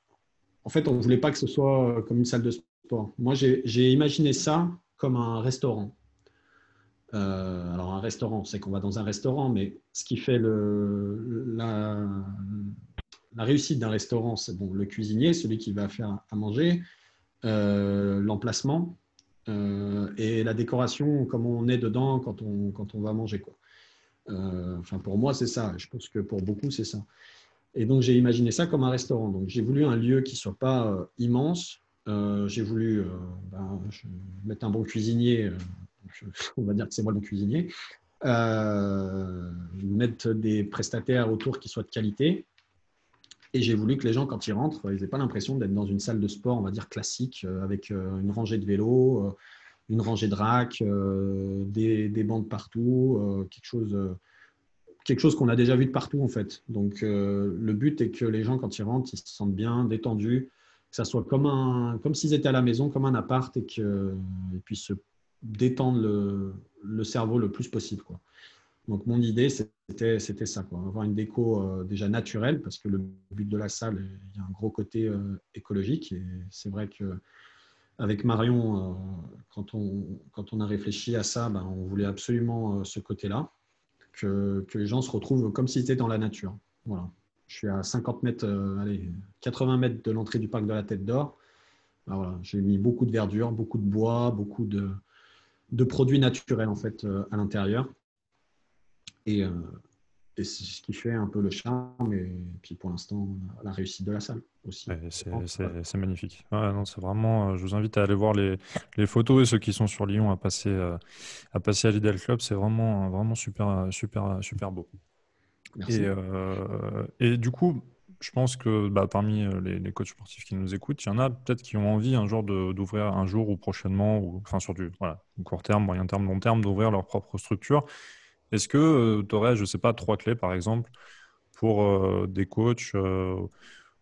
en fait, on ne voulait pas que ce soit euh, comme une salle de sport. Moi, j'ai imaginé ça comme un restaurant. Euh, alors, un restaurant, c'est qu'on va dans un restaurant, mais ce qui fait la, réussite d'un restaurant, c'est bon, le cuisinier, celui qui va faire à manger, euh, l'emplacement et la décoration, comme on est dedans quand on, quand on va manger. Quoi. enfin, pour moi, c'est ça. Je pense que pour beaucoup, c'est ça. Et donc, j'ai imaginé ça comme un restaurant. Donc, j'ai voulu un lieu qui ne soit pas euh, immense. Euh, j'ai voulu euh, ben, mettre un bon cuisinier. on va dire que c'est moi le cuisinier. mettre des prestataires autour qui soient de qualité. Et j'ai voulu que les gens, quand ils rentrent, ils n'aient pas l'impression d'être dans une salle de sport, on va dire classique, avec une rangée de vélos, une rangée de racks, des, des bandes partout, quelque chose quelque chose qu'on a déjà vu de partout en fait. Donc euh, le but est que les gens quand ils rentrent, ils se sentent bien, détendus, que ça soit comme un, comme s'ils étaient à la maison, comme un appart et qu'ils puissent se détendre le, le, cerveau le plus possible. Quoi. Donc mon idée c'était c'était ça, quoi. avoir une déco euh, déjà naturelle parce que le but de la salle, il y a un gros côté euh, écologique et c'est vrai que avec Marion, quand, on, quand on a réfléchi à ça, ben, on voulait absolument ce côté-là que, les gens se retrouvent comme s'ils étaient dans la nature. Voilà. Je suis à 50 mètres, euh, allez, 80 mètres de l'entrée du parc de la Tête d'Or. Ben voilà, J'ai mis beaucoup de verdure, beaucoup de bois, beaucoup de, produits naturels en fait euh, à l'intérieur. Et, euh, et c'est ce qui fait un peu le charme et puis pour l'instant la réussite de la salle aussi.
c'est magnifique. c'est vraiment, euh, je vous invite à aller voir les, les, photos et ceux qui sont sur Lyon à passer, euh, à, passer à l'Idéal Club. C'est vraiment, vraiment super, super, super beau. Merci. Et, euh, et, du coup, je pense que bah, parmi les, les, coachs sportifs qui nous écoutent, il y en a peut-être qui ont envie un jour d'ouvrir un jour ou prochainement, ou enfin sur du voilà, court terme, moyen terme, long terme, d'ouvrir leur propre structure. Est-ce que euh, tu aurais, je ne sais pas, trois clés, par exemple, pour euh, des coachs euh,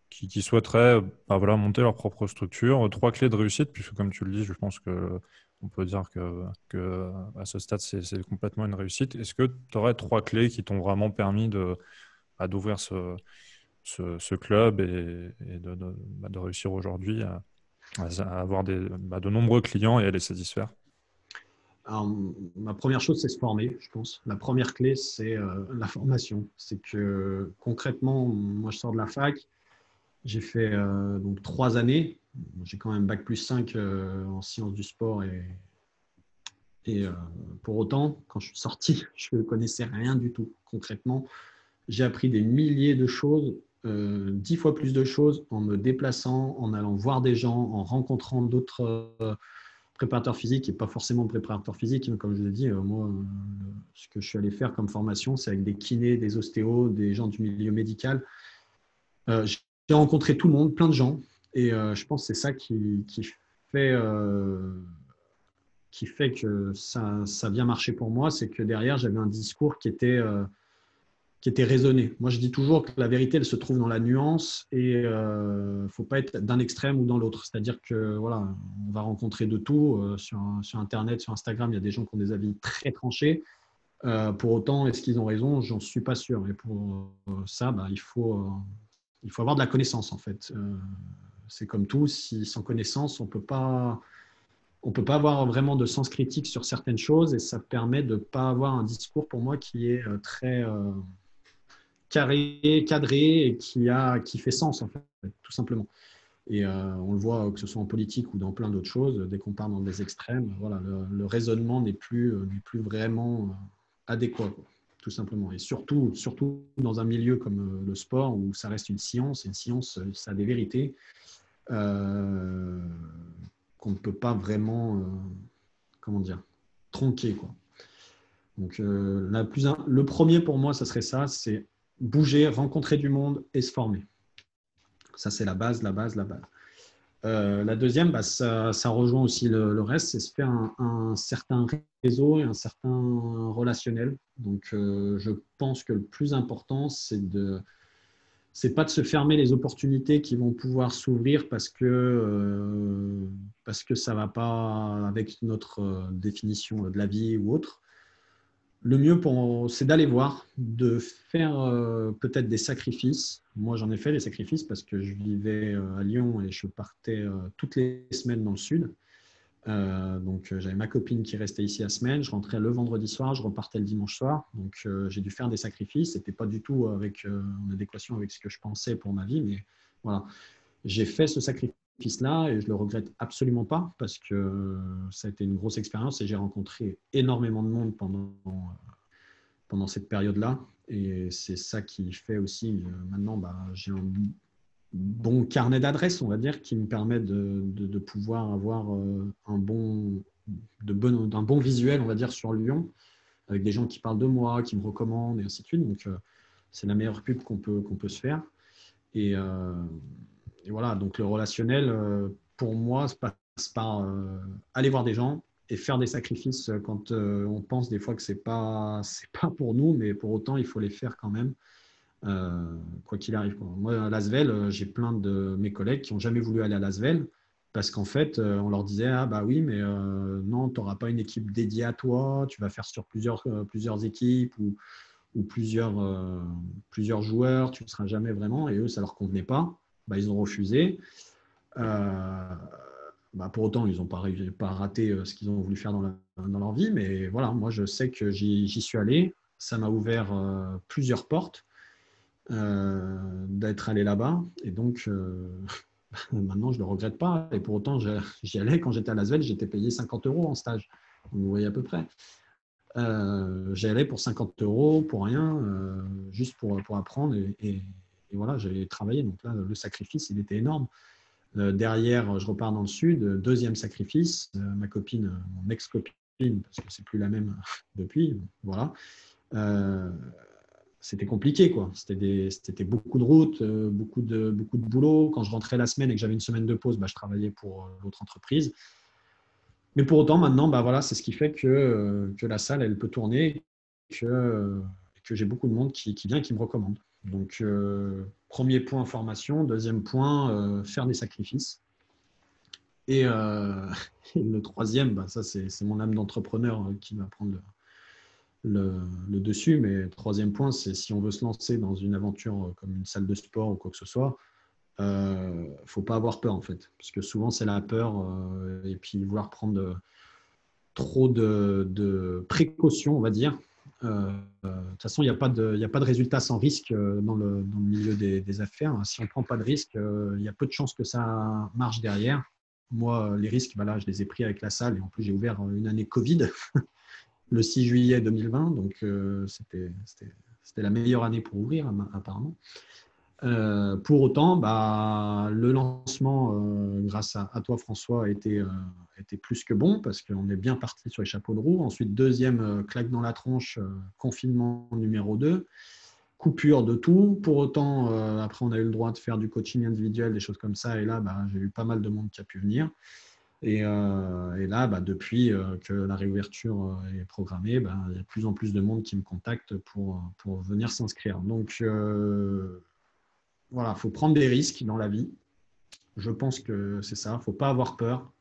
qui, souhaiteraient bah, voilà, monter leur propre structure? Trois clés de réussite, puisque comme tu le dis, je pense que on peut dire que, à ce stade, c'est complètement une réussite. Est-ce que tu aurais trois clés qui t'ont vraiment permis bah, d'ouvrir ce, club et, de, bah, de, réussir aujourd'hui à, avoir des, de nombreux clients et à les satisfaire?
Ma première chose, c'est se former, je pense. La première clé, c'est euh, la formation. C'est que concrètement, moi, je sors de la fac. J'ai fait euh, donc trois années. J'ai quand même bac plus 5 euh, en sciences du sport et, et pour autant, quand je suis sorti, je ne connaissais rien du tout. Concrètement, j'ai appris des milliers de choses, dix fois plus de choses en me déplaçant, en allant voir des gens, en rencontrant d'autres préparateur physique et pas forcément préparateur physique. Hein, comme je vous ai dit, moi, ce que je suis allé faire comme formation, c'est avec des kinés, des ostéos, des gens du milieu médical. J'ai rencontré tout le monde, plein de gens, et je pense que c'est ça qui, fait qui fait que ça, ça a bien marché pour moi, c'est que derrière, j'avais un discours qui était, euh, qui était raisonné. Moi, je dis toujours que la vérité, elle se trouve dans la nuance et il euh, ne faut pas être d'un extrême ou dans l'autre. C'est-à-dire que voilà, on va rencontrer de tout. Euh, sur, sur, Internet, sur Instagram, il y a des gens qui ont des avis très tranchés. pour autant, est-ce qu'ils ont raison? J'en suis pas sûr. Et pour ça, bah, il, faut, il faut avoir de la connaissance, en fait. c'est comme tout, si sans connaissance, on ne peut pas peut pas avoir vraiment de sens critique sur certaines choses et ça permet de ne pas avoir un discours pour moi qui est euh, très euh, carré, cadré et qui, a, qui fait sens, en fait, tout simplement. Et euh, on le voit que ce soit en politique ou dans plein d'autres choses, dès qu'on part dans des extrêmes, voilà, le, raisonnement n'est plus, plus vraiment adéquat, tout simplement. Et surtout, surtout dans un milieu comme le sport où ça reste une science, et une science, ça a des vérités qu'on ne peut pas vraiment, euh, comment dire, tronquer. Quoi. Donc, euh, la plus, le premier pour moi, ça serait ça, c'est bouger, rencontrer du monde et se former. Ça, c'est la base, la base, la base. Euh, la deuxième, bah, ça, rejoint aussi le, reste, c'est se faire un, certain réseau et un certain relationnel. Donc, je pense que le plus important, c'est de, c'est pas de se fermer les opportunités qui vont pouvoir s'ouvrir parce que euh, parce que ça va pas avec notre euh, définition de la vie ou autre. Le mieux c'est d'aller voir, de faire euh, peut-être des sacrifices. Moi, j'en ai fait des sacrifices parce que je vivais à Lyon et je partais toutes les semaines dans le sud. Euh, donc, euh, j'avais ma copine qui restait ici la semaine. Je rentrais le vendredi soir, je repartais le dimanche soir. Donc, euh, j'ai dû faire des sacrifices. C'était pas du tout avec, en adéquation avec ce que je pensais pour ma vie, mais voilà. J'ai fait ce sacrifice-là et je le regrette absolument pas parce que ça a été une grosse expérience et j'ai rencontré énormément de monde pendant, pendant cette période-là. Et c'est ça qui fait aussi, maintenant, bah, j'ai un bon carnet d'adresses, on va dire, qui me permet de, pouvoir avoir euh, un bon, de bon, un bon visuel, on va dire, sur Lyon, avec des gens qui parlent de moi, qui me recommandent, et ainsi de suite. Donc, euh, c'est la meilleure pub qu'on peut, qu'on peut se faire. Et, euh, voilà, donc le relationnel, pour moi, se passe par aller voir des gens et faire des sacrifices quand on pense des fois que ce n'est pas, pas pour nous, mais pour autant, il faut les faire quand même. Euh, quoi qu'il arrive. Moi, à Lasvel, euh, j'ai plein de mes collègues qui n'ont jamais voulu aller à Lasvel parce qu'en fait, euh, on leur disait Ah, bah oui, mais non, tu n'auras pas une équipe dédiée à toi, tu vas faire sur plusieurs, plusieurs équipes ou, ou plusieurs, plusieurs joueurs, tu ne seras jamais vraiment. Et eux, ça ne leur convenait pas. Bah, ils ont refusé. Bah, pour autant, ils n'ont pas, raté ce qu'ils ont voulu faire dans, leur vie. Mais voilà, moi, je sais que j'y suis allé. Ça m'a ouvert plusieurs portes. Euh, d'être allé là-bas. Et donc, euh, maintenant, je ne le regrette pas. Et pour autant, j'y allais quand j'étais à Lasvel, j'étais payé 50 euros en stage. Vous voyez à peu près. Euh, j'y allais pour 50 euros, pour rien, juste pour, pour apprendre. Et, voilà, j'ai travaillé. Donc là, le sacrifice, il était énorme. derrière, je repars dans le sud. Deuxième sacrifice, ma copine, mon ex-copine, parce que c'est plus la même depuis, voilà c'était compliqué. quoi. C'était beaucoup de routes, euh, beaucoup, de, boulot. Quand je rentrais la semaine et que j'avais une semaine de pause, bah, je travaillais pour euh, l'autre entreprise. Mais pour autant, maintenant, bah, voilà, c'est ce qui fait que, euh, que la salle, elle peut tourner, que, que j'ai beaucoup de monde qui, qui vient et qui me recommande. Donc, premier point, formation. Deuxième point, faire des sacrifices. Et, le troisième, bah, ça, c'est mon âme d'entrepreneur qui va prendre le, dessus. Mais troisième point, c'est si on veut se lancer dans une aventure comme une salle de sport ou quoi que ce soit, euh, ne faut pas avoir peur en fait. Parce que souvent, c'est la peur euh, et puis vouloir prendre trop de, précautions, on va dire. Euh, de toute façon, il n'y a, pas de, résultat sans risque dans le, milieu des, affaires. Si on ne prend pas de risque, il y a peu de chances que ça marche derrière. Moi, les risques, je les ai pris avec la salle et en plus, j'ai ouvert une année Covid. le 6 juillet 2020, donc euh, c'était la meilleure année pour ouvrir apparemment. Euh, pour autant, bah, le lancement, euh, grâce à, toi, François, a été, plus que bon parce qu'on est bien parti sur les chapeaux de roue. Ensuite, deuxième claque dans la tronche, confinement numéro 2, coupure de tout. Pour autant, après, on a eu le droit de faire du coaching individuel, des choses comme ça. Et là, bah, j'ai eu pas mal de monde qui a pu venir. Et, là, bah, depuis que la réouverture est programmée, il y a de plus en plus de monde qui me contacte pour, pour venir s'inscrire. Donc, voilà, il faut prendre des risques dans la vie. Je pense que c'est ça. Il faut pas avoir peur.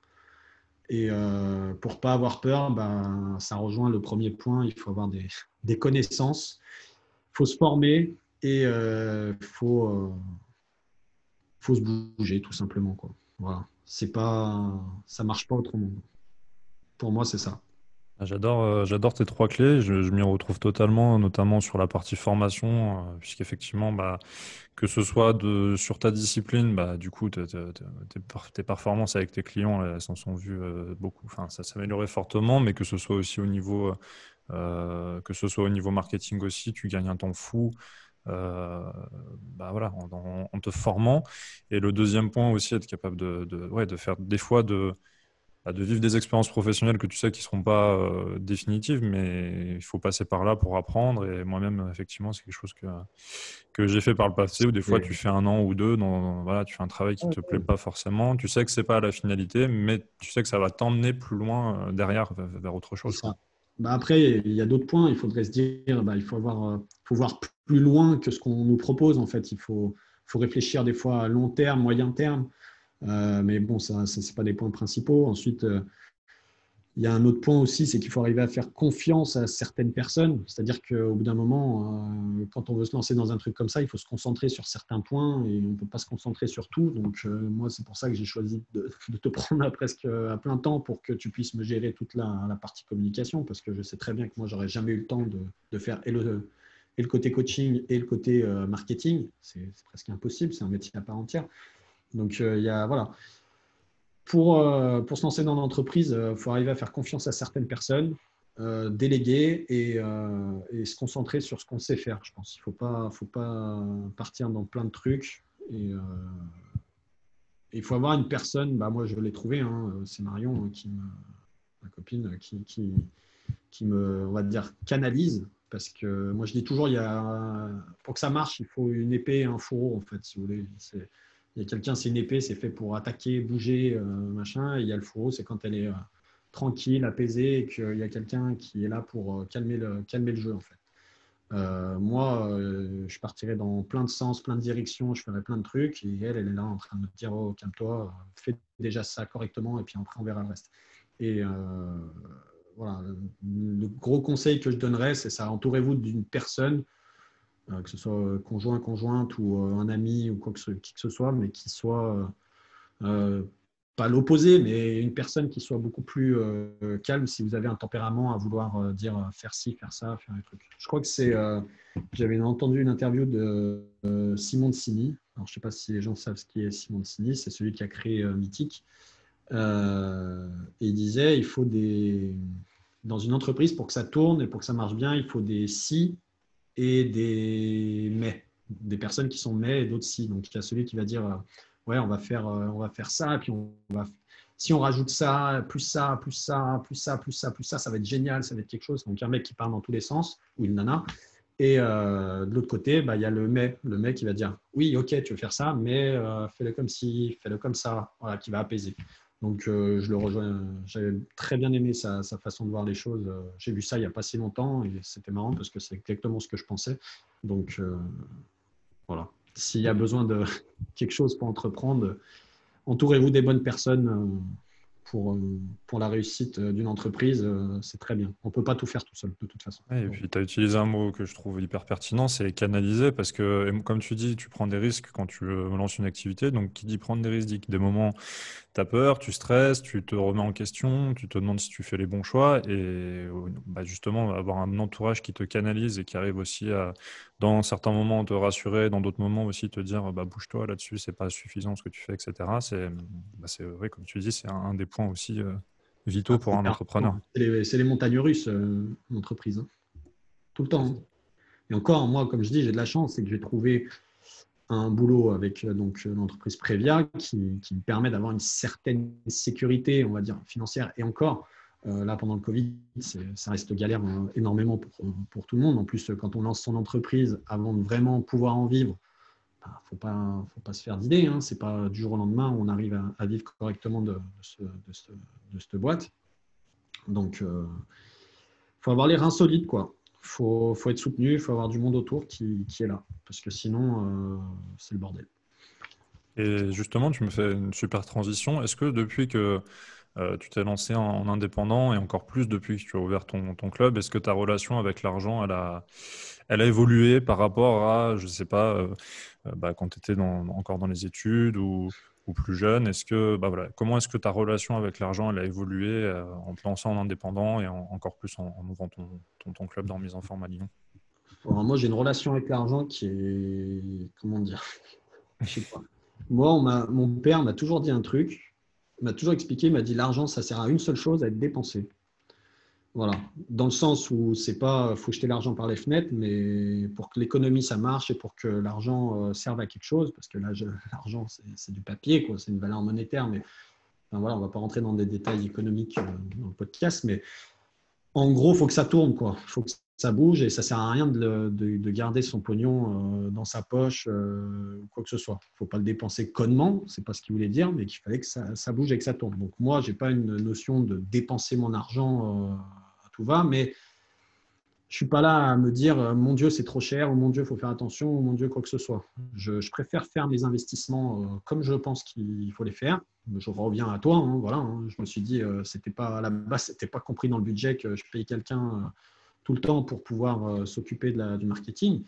Et euh, pour pas avoir peur, ben, ça rejoint le premier point. Il faut avoir des, connaissances. Il faut se former et euh, faut, euh, faut se bouger tout simplement. Quoi. Voilà. C'est pas, ça marche pas autrement. Pour moi, c'est ça.
Ah, j'adore, euh, j'adore tes trois clés. Je, m'y retrouve totalement, notamment sur la partie formation, euh, puisqu'effectivement, bah, que ce soit sur ta discipline, bah, du coup, tes performances avec tes clients, elles s'en sont vues euh, beaucoup. Enfin, ça s'est fortement, mais que ce soit aussi au niveau, que ce soit au niveau marketing aussi, tu gagnes un temps fou. bah voilà, en, te formant. Et le deuxième point aussi, être capable de, ouais, de faire des fois de de vivre des expériences professionnelles que tu sais qui ne seront pas euh, définitives, mais il faut passer par là pour apprendre. Et moi-même, effectivement, c'est quelque chose que, que j'ai fait par le passé, où des fois tu fais un an ou deux, dans, voilà, tu fais un travail qui ne te plaît pas forcément. Tu sais que ce n'est pas la finalité, mais tu sais que ça va t'emmener plus loin euh, derrière, vers, autre chose.
Bah après, il y a d'autres points. Il faudrait se dire, bah, il faut, avoir, euh, faut voir plus loin que ce qu'on nous propose. En fait, il faut, faut réfléchir des fois à long terme, moyen terme. Euh, mais bon, ça, ce pas des points principaux. Ensuite, euh, il y a un autre point aussi, c'est qu'il faut arriver à faire confiance à certaines personnes. C'est-à-dire qu'au bout d'un moment, euh, quand on veut se lancer dans un truc comme ça, il faut se concentrer sur certains points et on ne peut pas se concentrer sur tout. Donc, moi, c'est pour ça que j'ai choisi de, te prendre à presque à plein temps pour que tu puisses me gérer toute la, partie communication parce que je sais très bien que moi, j'aurais jamais eu le temps de, faire et le, côté coaching et le côté marketing. C'est presque impossible, c'est un métier à part entière. Donc, euh, il y a, voilà. Pour, euh, pour se lancer dans l'entreprise, il euh, faut arriver à faire confiance à certaines personnes, déléguer et, se concentrer sur ce qu'on sait faire, je pense. Il ne faut pas, faut pas partir dans plein de trucs. Et, il faut avoir une personne, bah moi je l'ai trouvé, hein, c'est Marion, hein, ma copine, qui, qui, qui, me, on va dire, canalise. Parce que moi je dis toujours, il y a, pour que ça marche, il faut une épée et un fourreau, en fait, si vous voulez. Il y a quelqu'un, c'est une épée, c'est fait pour attaquer, bouger, euh, machin. Et il y a le fourreau, c'est quand elle est euh, tranquille, apaisée, et qu'il y a quelqu'un qui est là pour euh, calmer, le, calmer le jeu, en fait. moi, je partirais dans plein de sens, plein de directions, je ferais plein de trucs, et elle, elle est là en train de me dire Oh, calme-toi, fais déjà ça correctement, et puis après, on verra le reste. Et voilà, le gros conseil que je donnerais, c'est ça entourez-vous d'une personne que ce soit conjoint, conjointe ou euh, un ami ou quoi que ce, qui que ce soit, mais qui soit euh, pas l'opposé, mais une personne qui soit beaucoup plus calme si vous avez un tempérament à vouloir dire faire ci, faire ça, faire des trucs. Je crois que c'est. J'avais entendu une interview de Simon de Sini. Alors, je ne sais pas si les gens savent ce qui est Simon de Sini, c'est celui qui a créé Mythique. et il disait il faut des. Dans une entreprise, pour que ça tourne et pour que ça marche bien, il faut des si et des mais, des personnes qui sont mais et d'autres si. Donc il y a celui qui va dire euh, ouais on va faire euh, on va faire ça puis on va si on rajoute ça plus ça plus ça plus ça plus ça plus ça ça va être génial ça va être quelque chose. Donc il y a un mec qui parle dans tous les sens ou une nana. Et euh, de l'autre côté, bah, il y a le mais, le mec qui va dire oui, ok, tu veux faire ça, mais fais-le comme ci, fais-le comme ça, voilà, qui va apaiser. Donc, euh, je le rejoins. J'avais très bien aimé sa, façon de voir les choses. J'ai vu ça il n'y a pas si longtemps et c'était marrant parce que c'est exactement ce que je pensais. Donc, euh, voilà. S'il y a besoin de quelque chose pour entreprendre, entourez-vous des bonnes personnes euh, pour, euh, pour la réussite euh, d'une entreprise, euh, c'est très bien. On ne peut pas tout faire tout seul, de toute façon.
et puis, tu as utilisé un mot que je trouve hyper pertinent, c'est canaliser, parce que, comme tu dis, tu prends des risques quand tu lances une activité. Donc, qui dit prendre des risques dit que des moments, tu as peur, tu stresses, tu te remets en question, tu te demandes si tu fais les bons choix. Et bah, justement, avoir un entourage qui te canalise et qui arrive aussi à, dans certains moments, te rassurer, dans d'autres moments aussi te dire bah, bouge-toi là-dessus, c'est pas suffisant ce que tu fais, etc. C'est, bah, c'est comme tu dis, c'est un, des points aussi euh, vitaux ah, pour un entrepreneur.
C'est les, montagnes russes, euh, l'entreprise. Hein. Tout le temps. Hein. Et encore, moi, comme je dis, j'ai de la chance, c'est que j'ai trouvé un boulot avec donc l'entreprise Previa qui, qui, me permet d'avoir une certaine sécurité, on va dire, financière. Et encore, là, pendant le Covid, ça reste galère énormément pour, pour, tout le monde. En plus, quand on lance son entreprise, avant de vraiment pouvoir en vivre, il bah, ne faut pas, faut pas se faire d'idées. Hein. Ce n'est pas du jour au lendemain où on arrive à, vivre correctement de, de, cette boîte. Donc, il faut avoir les reins solides, quoi faut, faut être soutenu, il faut avoir du monde autour qui, qui est là, parce que sinon, euh, c'est le bordel.
Et justement, tu me fais une super transition. Est-ce que depuis que euh, tu t'es lancé en, indépendant et encore plus depuis que tu as ouvert ton, club, est-ce que ta relation avec l'argent, elle a, elle a évolué par rapport à, je ne sais pas, euh, bah, quand tu étais encore dans les études ou, plus jeune? Est-ce que, bah comment est-ce que ta relation avec l'argent elle a évolué euh, en te lançant en indépendant et encore plus en, ouvrant ton, ton, club dans mise en forme à Lyon?
Moi, j'ai une relation avec l'argent qui est, comment dire, je sais pas. Moi, mon père m'a toujours dit un truc, m'a toujours expliqué, m'a dit l'argent, ça sert à une seule chose, à être dépensé. Voilà, dans le sens où c'est pas faut jeter l'argent par les fenêtres, mais pour que l'économie ça marche et pour que l'argent euh, serve à quelque chose, parce que là l'argent c'est du papier, quoi, c'est une valeur monétaire, mais voilà, on va pas rentrer dans des détails économiques euh, dans le podcast, mais en gros faut que ça tourne, quoi, faut que ça bouge et ça sert à rien de, de, garder son pognon euh, dans sa poche ou quoi que ce soit. Faut pas le dépenser connement, c'est pas ce qu'il voulait dire, mais qu'il fallait que ça, bouge et que ça tourne. Donc moi j'ai pas une notion de dépenser mon argent tout va, mais je suis pas là à me dire euh, mon Dieu c'est trop cher ou mon Dieu il faut faire attention ou mon Dieu quoi que ce soit. Je, préfère faire mes investissements euh, comme je pense qu'il faut les faire. Je reviens à toi, hein, voilà. Hein. Je me suis dit euh, c'était pas à la base c'était pas compris dans le budget que je paye quelqu'un tout le temps pour pouvoir s'occuper de du marketing.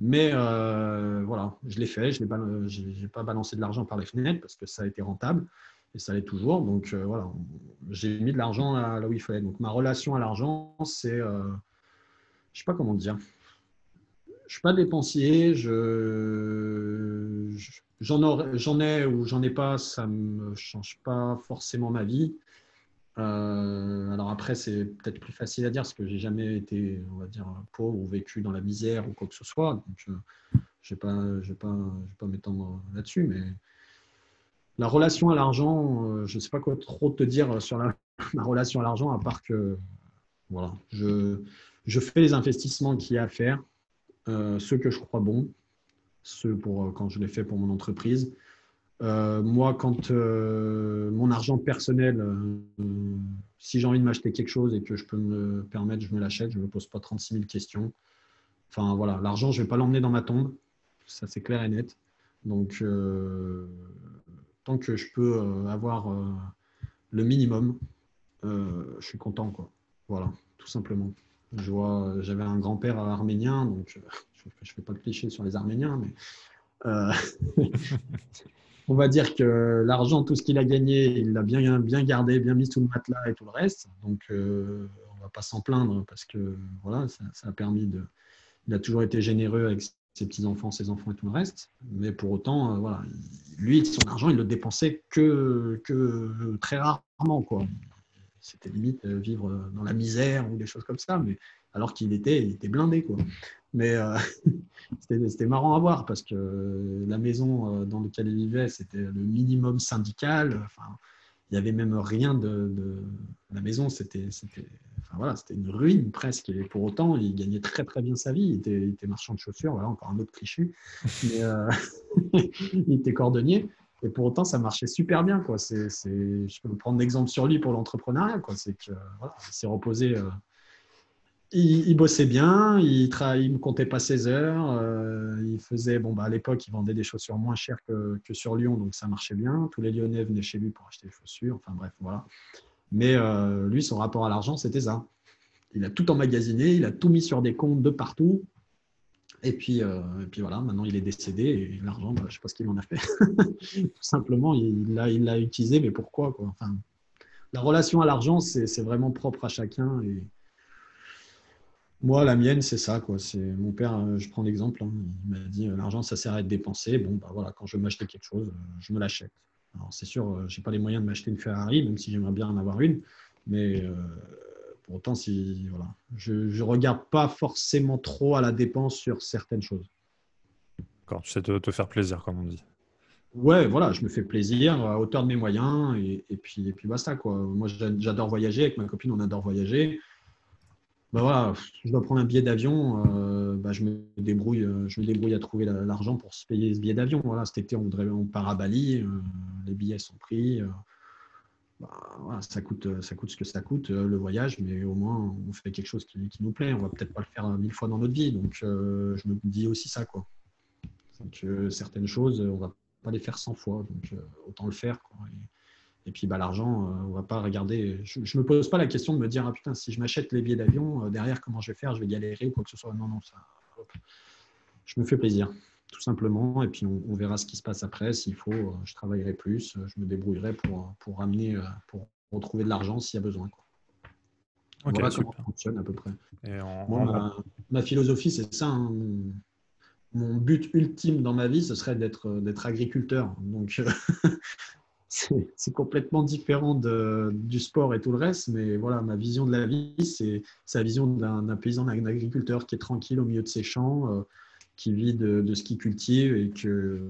Mais voilà, je l'ai fait, je n'ai pas balancé de l'argent par les fenêtres parce que ça a été rentable et ça l'est toujours. Donc euh, voilà, j'ai mis de l'argent là, où il fallait. Donc ma relation à l'argent, c'est, euh, je sais pas comment dire. Je suis pas dépensier, je, j'en, j'en ai ou j'en ai pas, ça me change pas forcément ma vie. Euh, alors après, c'est peut-être plus facile à dire parce que j'ai jamais été, on va dire, pauvre ou vécu dans la misère ou quoi que ce soit. Je ne vais pas, pas, m'étendre là-dessus, mais la relation à l'argent, euh, je ne sais pas quoi trop te dire sur la, relation à l'argent, à part que voilà, je, je fais les investissements qu'il y a à faire, euh, ceux que je crois bons, ceux pour quand je les fais pour mon entreprise. Moi, quand mon argent personnel, si j'ai envie de m'acheter quelque chose et que je peux me permettre, je me l'achète, je ne me pose pas 36 000 questions. Enfin voilà, l'argent, je ne vais pas l'emmener dans ma tombe, ça c'est clair et net. Donc, tant que je peux euh, avoir euh, le minimum, euh, je suis content. Quoi. Voilà, tout simplement. Je vois, j'avais un grand-père arménien, donc je ne fais pas de cliché sur les Arméniens, mais on va dire que l'argent, tout ce qu'il a gagné, il l'a bien, bien gardé, bien mis sous le matelas et tout le reste. Donc, on ne va pas s'en plaindre parce que voilà, ça, a permis de. Il a toujours été généreux avec ses petits-enfants, ses enfants et tout le reste. Mais pour autant, euh, voilà, lui, son argent, il le dépensait que, que très rarement. C'était limite euh, vivre dans la misère ou des choses comme ça, mais alors qu'il était, il était blindé. Quoi. Mais euh, c'était marrant à voir parce que la maison dans laquelle il vivait, c'était le minimum syndical. Enfin, il n'y avait même rien de, la maison, c'était enfin, voilà, une ruine presque. Et pour autant, il gagnait très très bien sa vie. Il était, marchand de chaussures, voilà, encore un autre cliché. Mais euh, il était cordonnier. Et pour autant, ça marchait super bien. Quoi. C'est, je peux prendre l'exemple sur lui pour l'entrepreneuriat. C'est que voilà, s'est reposé euh, il, bossait bien, il ne me comptait pas ses heures. Euh, il faisait, bon, bah, à l'époque, il vendait des chaussures moins chères que, sur Lyon, donc ça marchait bien. Tous les Lyonnais venaient chez lui pour acheter des chaussures. Enfin bref, voilà. Mais euh, lui, son rapport à l'argent, c'était ça. Il a tout emmagasiné, il a tout mis sur des comptes de partout. Et puis, euh, et puis voilà, maintenant il est décédé et l'argent, bah, je ne sais pas ce qu'il en a fait. tout simplement, il l'a il utilisé, mais pourquoi quoi? Enfin, La relation à l'argent, c'est vraiment propre à chacun. Et, moi, la mienne, c'est ça. Quoi. C'est mon père. Euh, je prends l'exemple. Hein, il m'a dit euh, l'argent, ça sert à être dépensé. Bon, bah voilà, quand je veux m'acheter quelque chose, euh, je me l'achète. Alors, c'est sûr, je n'ai pas les moyens de m'acheter une Ferrari, même si j'aimerais bien en avoir une. Mais pour autant, si voilà, je ne regarde pas forcément trop à la dépense sur certaines choses.
D'accord, tu sais te, faire plaisir, comme on dit.
Ouais, voilà, je me fais plaisir à hauteur de mes moyens et, puis, et puis basta. Quoi. Moi, j'adore voyager. Avec ma copine, on adore voyager. Bah voilà, je dois prendre un billet d'avion, euh, bah je, me débrouille, euh, je me débrouille à trouver l'argent pour se payer ce billet d'avion. Voilà, cet été, on, part à Bali, euh, les billets sont pris. Bah, voilà, ça, coûte, ça coûte ce que ça coûte, le voyage, mais au moins, on fait quelque chose qui, nous plaît. On va peut-être pas le faire mille fois dans notre vie. Donc, je me dis aussi ça. Quoi. Donc, certaines choses, on va pas les faire 100 fois. Donc, autant le faire. Quoi. Puis bah, l'argent, euh, on va pas regarder. Je ne me pose pas la question de me dire ah, putain, si je m'achète les billets d'avion, euh, derrière, comment je vais faire? Je vais galérer ou quoi que ce soit? Non, non, ça. Je me fais plaisir, tout simplement. Et puis on, verra ce qui se passe après. S'il faut, euh, je travaillerai plus. Je me débrouillerai pour, pour ramener, pour retrouver de l'argent s'il y a besoin. Quoi. voilà comment ça fonctionne à peu près. ma, philosophie, c'est ça. Hein. Mon but ultime dans ma vie, ce serait d'être agriculteur. Donc, c'est complètement différent de, du sport et tout le reste, mais voilà, ma vision de la vie, c'est la vision d'un paysan, d'un agriculteur qui est tranquille au milieu de ses champs, euh, qui vit de, de, ce qu'il cultive et que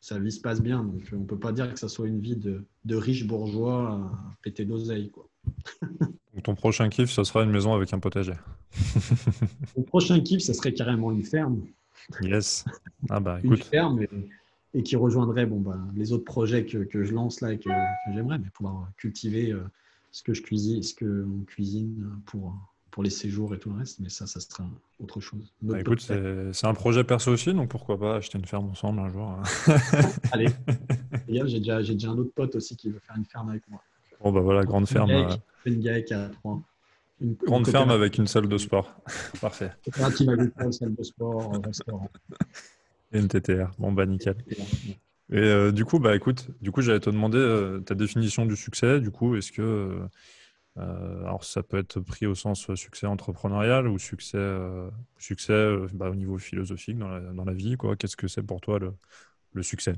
sa vie se passe bien. Donc, on ne peut pas dire que ça soit une vie de, de riche bourgeois à péter d'oseille.
ton prochain kiff, ce sera une maison avec un potager.
Mon prochain kiff, ce serait carrément une ferme.
Yes. Ah bah,
écoute. Une ferme, et qui rejoindrait bon, bah, les autres projets que, que, je lance là et que, j'aimerais, mais pouvoir cultiver euh, ce que je cuisine, ce que on cuisine pour, pour les séjours et tout le reste. Mais ça, ça sera autre chose.
Bah, écoute, c'est un projet perso aussi, donc pourquoi pas acheter une ferme ensemble un jour. Hein.
Allez, j'ai déjà, déjà un autre pote aussi qui veut faire une ferme avec moi.
Bon, bah voilà, grande ferme.
Euh, une GAEC à trois.
Une, grande ferme avec une salle de sport. Parfait.
Coopérative agricole, salle de sport, restaurant.
NTTR, bon bah nickel. Et euh, du coup, bah écoute, du coup, j'allais te demander euh, ta définition du succès. Du coup, est-ce que euh, alors ça peut être pris au sens succès entrepreneurial ou succès, succès bah, au niveau philosophique dans la, dans la vie, quoi? Qu'est-ce que c'est pour toi le, le succès?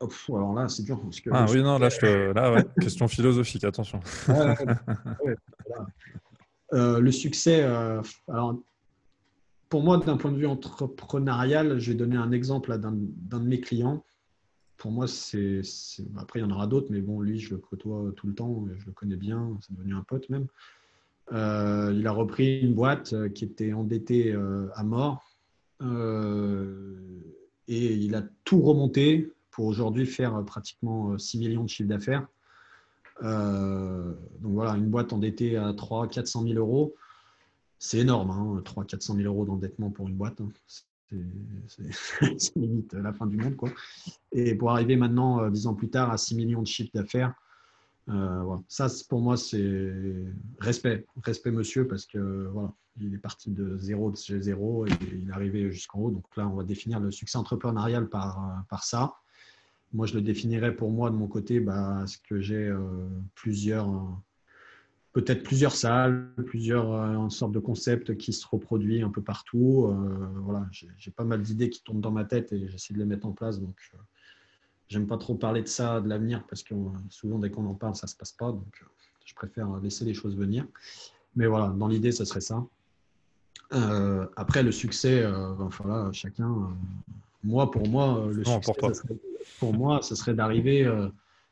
Oh, Alors là, c'est dur.
ah oui, non, là, je te... là ouais, question philosophique, attention.
le succès, alors pour moi, d'un point de vue entrepreneurial, je vais donner un exemple d'un de mes clients. Pour moi, c'est. Après, il y en aura d'autres, mais bon, lui, je le côtoie tout le temps, je le connais bien, c'est devenu un pote même. Euh, il a repris une boîte euh, qui était endettée euh, à mort et il a tout remonté pour aujourd'hui faire pratiquement 6 millions de chiffre d'affaires. donc voilà, une boîte endettée à 3 400 000 euros c'est énorme, hein, 3 400 000 euros d'endettement pour une boîte. Hein. C'est limite la fin du monde. Quoi. Et pour arriver maintenant, euh, dix ans plus tard, à 6 millions de chiffres d'affaires, euh, ça pour moi, c'est respect. Respect, monsieur, parce que voilà, il est parti de zéro de chez zéro et il est arrivé jusqu'en haut. Donc là, on va définir le succès entrepreneurial par, par ça. Moi, je le définirais pour moi de mon côté, bah, ce que j'ai euh, plusieurs peut-être plusieurs salles, plusieurs euh, sortes de concepts qui se reproduisent un peu partout. Euh, voilà, j'ai pas mal d'idées qui tournent dans ma tête et j'essaie de les mettre en place. Donc, euh, j'aime pas trop parler de ça, de l'avenir, parce que souvent dès qu'on en parle, ça se passe pas. Donc, je préfère laisser les choses venir. Mais voilà, dans l'idée, ce serait ça. après, le succès, voilà, chacun. moi, pour moi, le succès, serait, pour moi, ce serait d'arriver,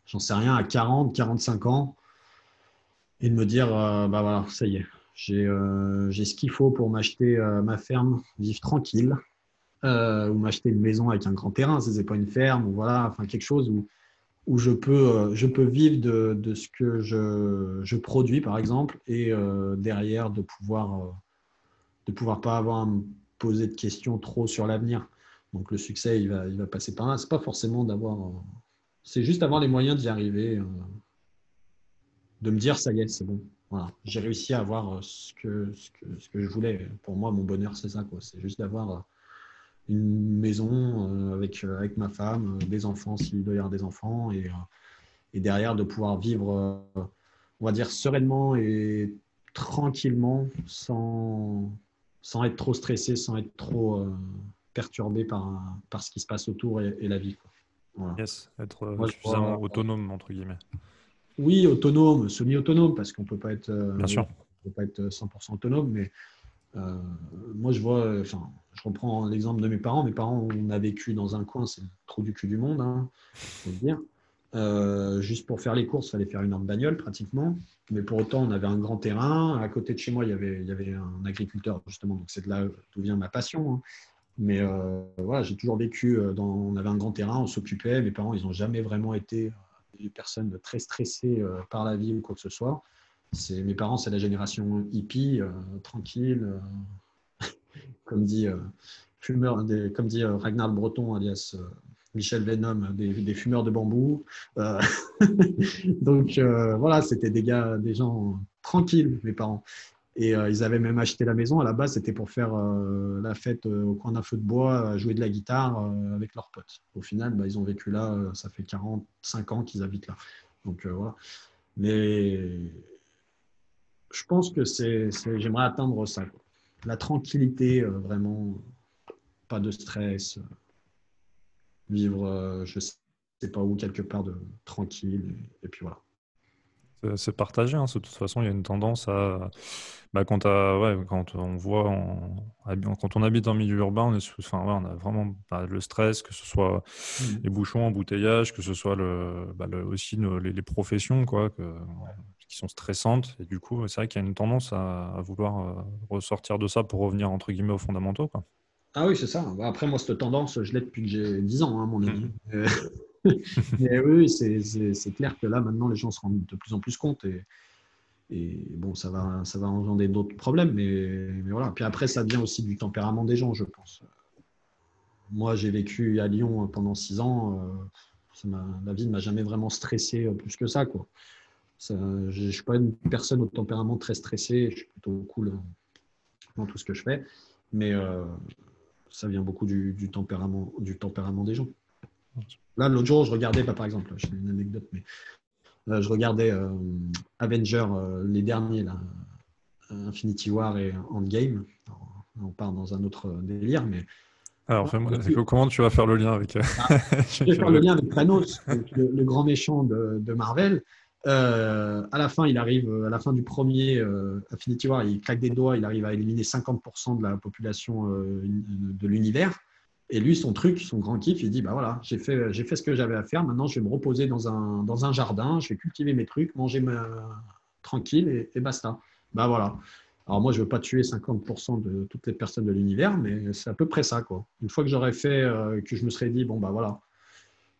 j'en sais rien, à 40, 45 ans et de me dire, euh, bah voilà, ça y est, j'ai euh, ce qu'il faut pour m'acheter euh, ma ferme, vivre tranquille, ou m'acheter une maison avec un grand terrain, ce n'est pas une ferme, ou voilà, enfin quelque chose où, où je, peux, je peux vivre de, de ce que je, je, produis, par exemple, et derrière de pouvoir, de pouvoir pas avoir à me poser de questions trop sur l'avenir. Donc le succès, il va, il va passer par là. C'est pas forcément d'avoir, c'est juste avoir les moyens d'y arriver de me dire ça y est, c'est bon. Voilà. J'ai réussi à avoir euh, ce que, ce, que, ce que je voulais. Pour moi, mon bonheur, c'est ça. C'est juste d'avoir euh, une maison euh, avec, avec ma femme, des enfants s'il doit y avoir des enfants, et, et derrière de pouvoir vivre, on va dire, sereinement et tranquillement, sans, sans être trop stressé, sans être trop perturbé par, par ce qui se passe autour et, la vie.
Yes, être suffisamment autonome, entre guillemets.
Oui, autonome, semi-autonome, parce qu'on ne peut pas être,
euh, Bien sûr.
peut pas être 100% autonome, mais moi, je vois, enfin, je reprends l'exemple de mes parents. Mes parents, on a vécu dans un coin, c'est le trou du cul du monde, hein, faut le dire. juste pour faire les courses, il fallait faire une heure de bagnole pratiquement. Mais pour autant, on avait un grand terrain. À côté de chez moi, il y avait, il y avait un agriculteur, justement. Donc, c'est de là d'où vient ma passion. Hein. Mais euh, voilà, j'ai toujours vécu euh, dans. On avait un grand terrain, on s'occupait. Mes parents, ils n'ont jamais vraiment été euh, des personnes très stressées par la vie ou quoi que ce soit. Mes parents, c'est la génération hippie, tranquille, comme dit, fumeur, comme dit Ragnar Breton, alias Michel Venom, des, fumeurs de bambou. donc voilà, c'était des gars, des gens tranquilles, mes parents. Et euh, ils avaient même acheté la maison. À la base, c'était pour faire euh, la fête euh, au coin d'un feu de bois, jouer de la guitare avec leurs potes. Au final, bah, ils ont vécu là. ça fait 45 ans qu'ils habitent là. Donc voilà. Mais je pense que c'est, j'aimerais atteindre ça. La tranquillité, vraiment, pas de stress. vivre, je sais pas où, quelque part de tranquille. et puis voilà.
C'est partagé, hein. de toute façon, il y a une tendance à. Bah, quand, ouais, quand on voit, quand on habite en milieu urbain, on, est, enfin, on a vraiment bah, le stress, que ce soit mmh. les bouchons, embouteillages, que ce soit le, bah, aussi les, professions quoi, qui sont stressantes. Et du coup, c'est vrai qu'il y a une tendance à, vouloir euh, ressortir de ça pour revenir entre guillemets aux fondamentaux. Quoi.
Ah oui, c'est ça. Après, moi, cette tendance, je l'ai depuis que j'ai 10 ans, hein, mon ami. Mmh. Mais c'est clair que là, maintenant, les gens se rendent de plus en plus compte. Et, bon, ça va, ça engendrer d'autres problèmes. Mais, voilà. Puis après, ça vient aussi du tempérament des gens, je pense. Moi, j'ai vécu à Lyon pendant six ans. Euh, la vie ne m'a jamais vraiment stressé plus que ça. Quoi. je ne suis pas une personne au tempérament très stressé. Je suis plutôt cool dans tout ce que je fais. Mais euh, ça vient beaucoup du, tempérament, du tempérament des gens. Là, l'autre jour, je regardais, pas par exemple, j'ai une anecdote, mais euh, je regardais euh, Avenger, euh, les derniers, là, Infinity War et Endgame. on part dans un autre délire, mais.
Alors, comment tu vas faire le lien avec.
Ah, je vais faire le lien avec Thanos, le, grand méchant de, Marvel. à la fin, il arrive, à la fin du premier Infinity War, il claque des doigts, il arrive à éliminer 50% de la population de l'univers. Et lui, son truc, son grand kiff, il dit bah voilà, j'ai fait, j'ai fait ce que j'avais à faire. Maintenant, je vais me reposer dans un, dans un jardin, je vais cultiver mes trucs, manger ma... tranquille et, basta. Bah voilà. Alors moi, je ne veux pas tuer 50% de toutes les personnes de l'univers, mais c'est à peu près ça. Quoi. Une fois que j'aurais fait, euh, que je me serais dit, bon, bah voilà,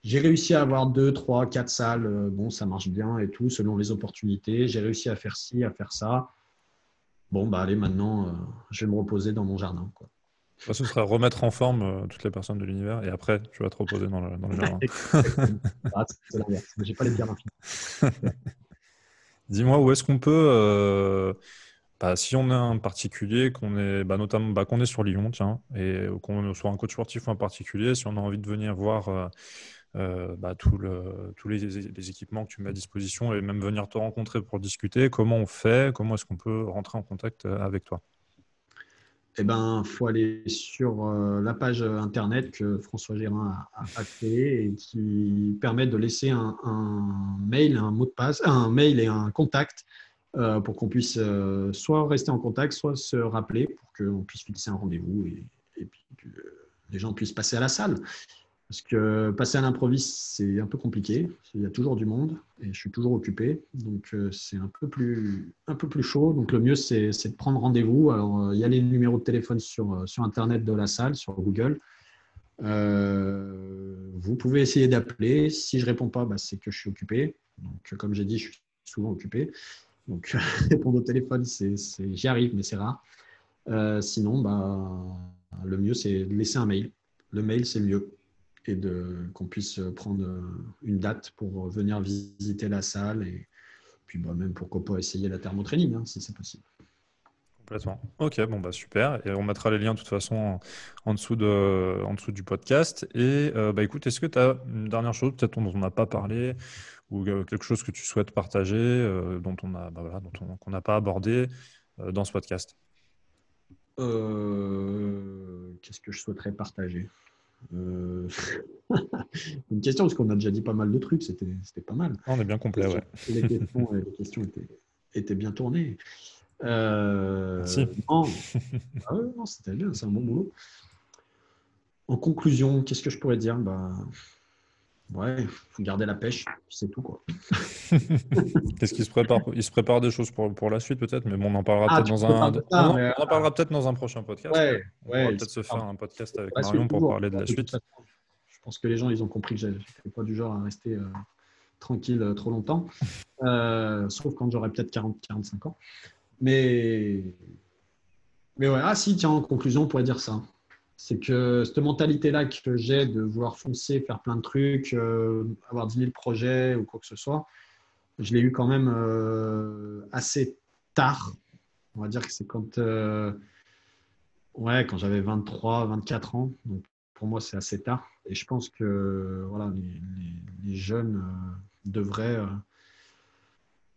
j'ai réussi à avoir deux, trois, quatre salles, euh, bon, ça marche bien et tout, selon les opportunités. J'ai réussi à faire ci, à faire ça. Bon, bah allez, maintenant, euh, je vais me reposer dans mon jardin.
Ce serait remettre en forme euh, toutes les personnes de l'univers et après, tu vas te reposer dans le, dans le jardin.
Ah, c'est l'inverse. J'ai pas les pierres
Dis-moi, où est-ce qu'on peut, euh, bah, si on est un particulier, qu'on est, bah, notamment, bah, qu'on est sur Lyon, tiens, et qu'on soit un coach sportif en particulier, si on a envie de venir voir euh, bah, tout le, tous les, les, équipements que tu mets à disposition et même venir te rencontrer pour discuter, comment on fait, comment est-ce qu'on peut rentrer en contact avec toi?
Eh ben, faut aller sur euh, la page internet que François Gérin a, créée et qui permet de laisser un, mail, mot de passe, un mail et un contact euh, pour qu'on puisse euh, soit rester en contact, soit se rappeler pour qu'on puisse fixer un rendez-vous et, que les gens puissent passer à la salle. Parce que passer à l'improviste, c'est un peu compliqué. Il y a toujours du monde et je suis toujours occupé. Donc, euh, c'est un, peu plus, chaud. Donc, le mieux, c'est de prendre rendez-vous. Alors, euh, il y a les numéros de téléphone sur, euh, Internet de la salle, sur Google. vous pouvez essayer d'appeler. Si je ne réponds pas, bah, c'est que je suis occupé. Donc, comme j'ai dit, je suis souvent occupé. Donc, répondre au téléphone, j'y arrive, mais c'est rare. sinon, bah, le mieux, c'est de laisser un mail. Le mail, c'est mieux et qu'on puisse prendre une date pour venir visiter la salle et puis bah, même pourquoi pas essayer la thermotraining hein, si c'est possible.
Complètement. Ok, bon bah super. Et on mettra les liens de toute façon en, dessous, de, en dessous du podcast. Et euh, bah écoute, est-ce que tu as une dernière chose peut-être dont on n'a pas parlé ou euh, quelque chose que tu souhaites partager euh, dont on a bah, voilà, dont on qu'on n'a pas abordé dans ce podcast?
Qu'est-ce que je souhaiterais partager? Euh, une question, parce qu'on a déjà dit pas mal de trucs, c'était pas mal.
On est bien complet, ouais.
Les questions, les questions étaient, étaient, bien tournées. Euh, non, ah non c'était bien, c'est un bon boulot. En conclusion, qu'est-ce que je pourrais dire? Bah, Ouais, il faut garder la pêche, c'est tout. quoi.
Qu'est-ce qu'il se prépare Il se prépare des choses pour, pour la suite peut-être, mais bon, on en parlera ah, peut-être dans un. on, en parlera peut-être dans un prochain podcast.
Ouais,
on va peut-être se faire un podcast avec Marion pour parler de la suite.
Je pense que les gens, ils ont compris que je n'étais pas du genre à rester euh, tranquille euh, trop longtemps, euh, sauf quand j'aurai peut-être 40-45 ans. Mais, mais ouais, ah si, tiens, en conclusion, on pourrait dire ça. C'est que cette mentalité-là que j'ai de vouloir foncer, faire plein de trucs, euh, avoir 10 000 projets ou quoi que ce soit, je l'ai eu quand même euh, assez tard. On va dire que c'est quand, euh, ouais, quand j'avais 23, 24 ans. Donc pour moi, c'est assez tard. Et je pense que voilà, les, jeunes devraient,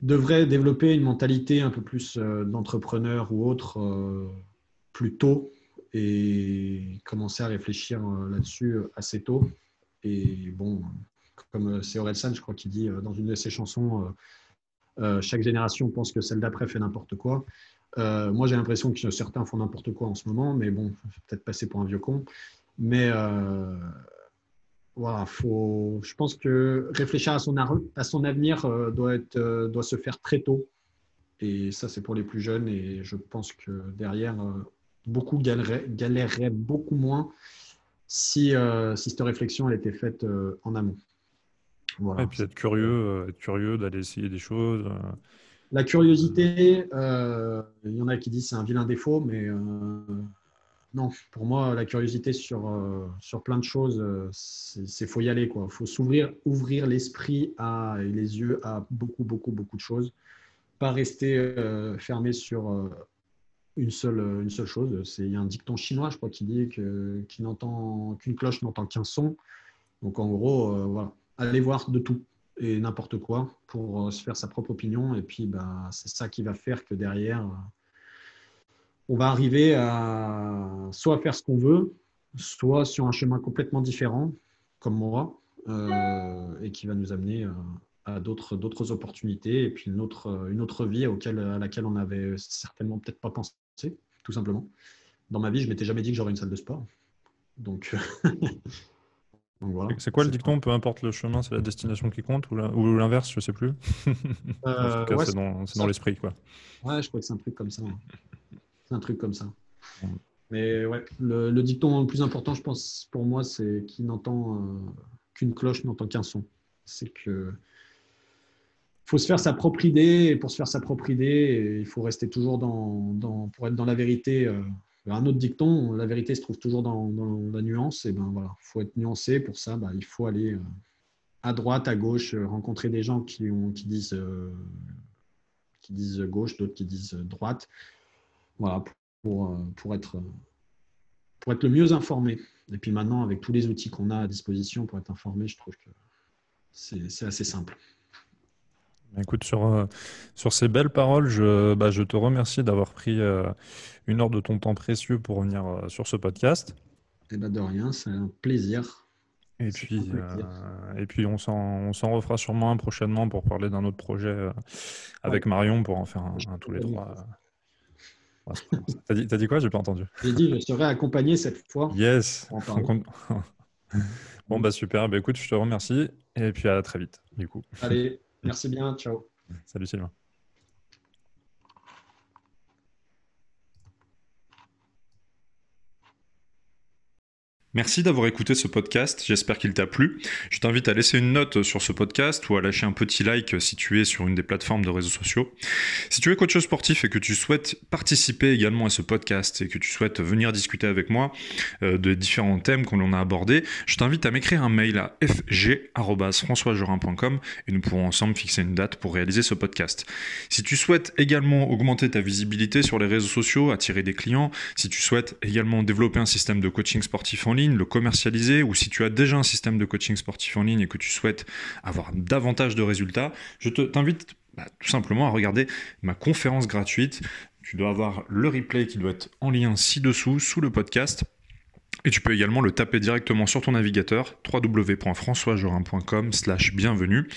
devraient développer une mentalité un peu plus d'entrepreneur ou autre plus tôt et commencer à réfléchir euh, là-dessus euh, assez tôt. Et bon, comme euh, c'est Orelsan, je crois, qui dit dans une de ses chansons, chaque génération pense que celle d'après fait n'importe quoi. moi, j'ai l'impression que certains font n'importe quoi en ce moment, mais bon, peut-être passer pour un vieux con. Mais voilà, faut, je pense que réfléchir à son, à son avenir doit, être, doit se faire très tôt. Et ça, c'est pour les plus jeunes. Et je pense que derrière, beaucoup galéreraient, beaucoup moins si, euh, si cette réflexion elle était faite euh, en amont.
Voilà. Et puis être curieux, euh, être curieux d'aller essayer des choses.
La curiosité, il y en a qui disent c'est un vilain défaut, mais non, pour moi, la curiosité sur, sur plein de choses, c'est faut y aller. Il faut s'ouvrir, ouvrir l'esprit et les yeux à beaucoup, beaucoup, beaucoup de choses. Pas rester fermé sur une seule, une seule chose. C'est, il y a un dicton chinois, je crois, qui dit que, n'entend, qu'une cloche n'entend qu'un son. Donc, en gros, euh, voilà, aller voir de tout et n'importe quoi pour euh, se faire sa propre opinion. Et puis, bah, c'est ça qui va faire que derrière, euh, on va arriver à soit faire ce qu'on veut, soit sur un chemin complètement différent, comme moi, et qui va nous amener à d'autres, d'autres opportunités et puis une autre, une autre vie auquel, à laquelle on n'avait certainement peut-être pas pensé tout simplement. Dans ma vie, je m'étais jamais dit que j'aurais une salle de sport. Donc,
voilà. C'est quoi le dicton Peu importe le chemin, c'est la destination qui compte ou l'inverse, je sais plus? Euh, c'est dans, l'esprit, quoi.
Ouais, je crois que c'est un truc comme ça. C'est un truc comme ça. Mais ouais, le, dicton le plus important, je pense, pour moi, c'est qui n'entend euh, qu'une cloche n'entend qu'un son. C'est que faut se faire sa propre idée. Et pour se faire sa propre idée, il faut rester toujours dans, pour être dans la vérité. Euh, un autre dicton, la vérité se trouve toujours dans, la nuance. Et ben voilà, faut être nuancé. Pour ça, ben, il faut aller euh, à droite, à gauche, euh, rencontrer des gens qui, ont, qui disent qui disent gauche, d'autres qui disent droite. Voilà, pour, pour, être, pour être le mieux informé. Et puis maintenant, avec tous les outils qu'on a à disposition pour être informé, je trouve que c'est assez simple.
Écoute, sur, euh, sur ces belles paroles, je, bah, je te remercie d'avoir pris euh, une heure de ton temps précieux pour revenir euh, sur ce podcast.
Et eh ben, de rien, c'est un plaisir.
Et puis, et puis on s'en refera sûrement un prochainement pour parler d'un autre projet avec Marion pour en faire un, tous les trois. T'as dit, dit quoi? J'ai pas entendu.
J'ai dit je serai accompagné cette fois.
Yes. bon bah super. Bah, écoute, je te remercie et puis à très vite du coup.
Allez. Merci bien. Ciao.
Salut Sylvain. Merci d'avoir écouté ce podcast, j'espère qu'il t'a plu. Je t'invite à laisser une note sur ce podcast ou à lâcher un petit like si tu es sur une des plateformes de réseaux sociaux. Si tu es coach sportif et que tu souhaites participer également à ce podcast et que tu souhaites venir discuter avec moi euh, de différents thèmes qu'on a abordés, je t'invite à m'écrire un mail à fg.françoisjorin.com et nous pourrons ensemble fixer une date pour réaliser ce podcast. Si tu souhaites également augmenter ta visibilité sur les réseaux sociaux, attirer des clients, si tu souhaites également développer un système de coaching sportif en ligne, le commercialiser, ou si tu as déjà un système de coaching sportif en ligne et que tu souhaites avoir davantage de résultats, je t'invite bah, tout simplement à regarder ma conférence gratuite. Tu dois avoir le replay qui doit être en lien ci-dessous, sous le podcast Et tu peux également le taper directement sur ton navigateur www.françoisjorin.com slash bienvenue.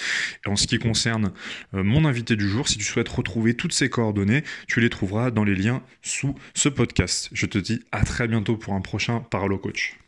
Et en ce qui concerne euh, mon invité du jour, si tu souhaites retrouver toutes ces coordonnées, tu les trouveras dans les liens sous ce podcast. Je te dis à très bientôt pour un prochain Paralo Coach.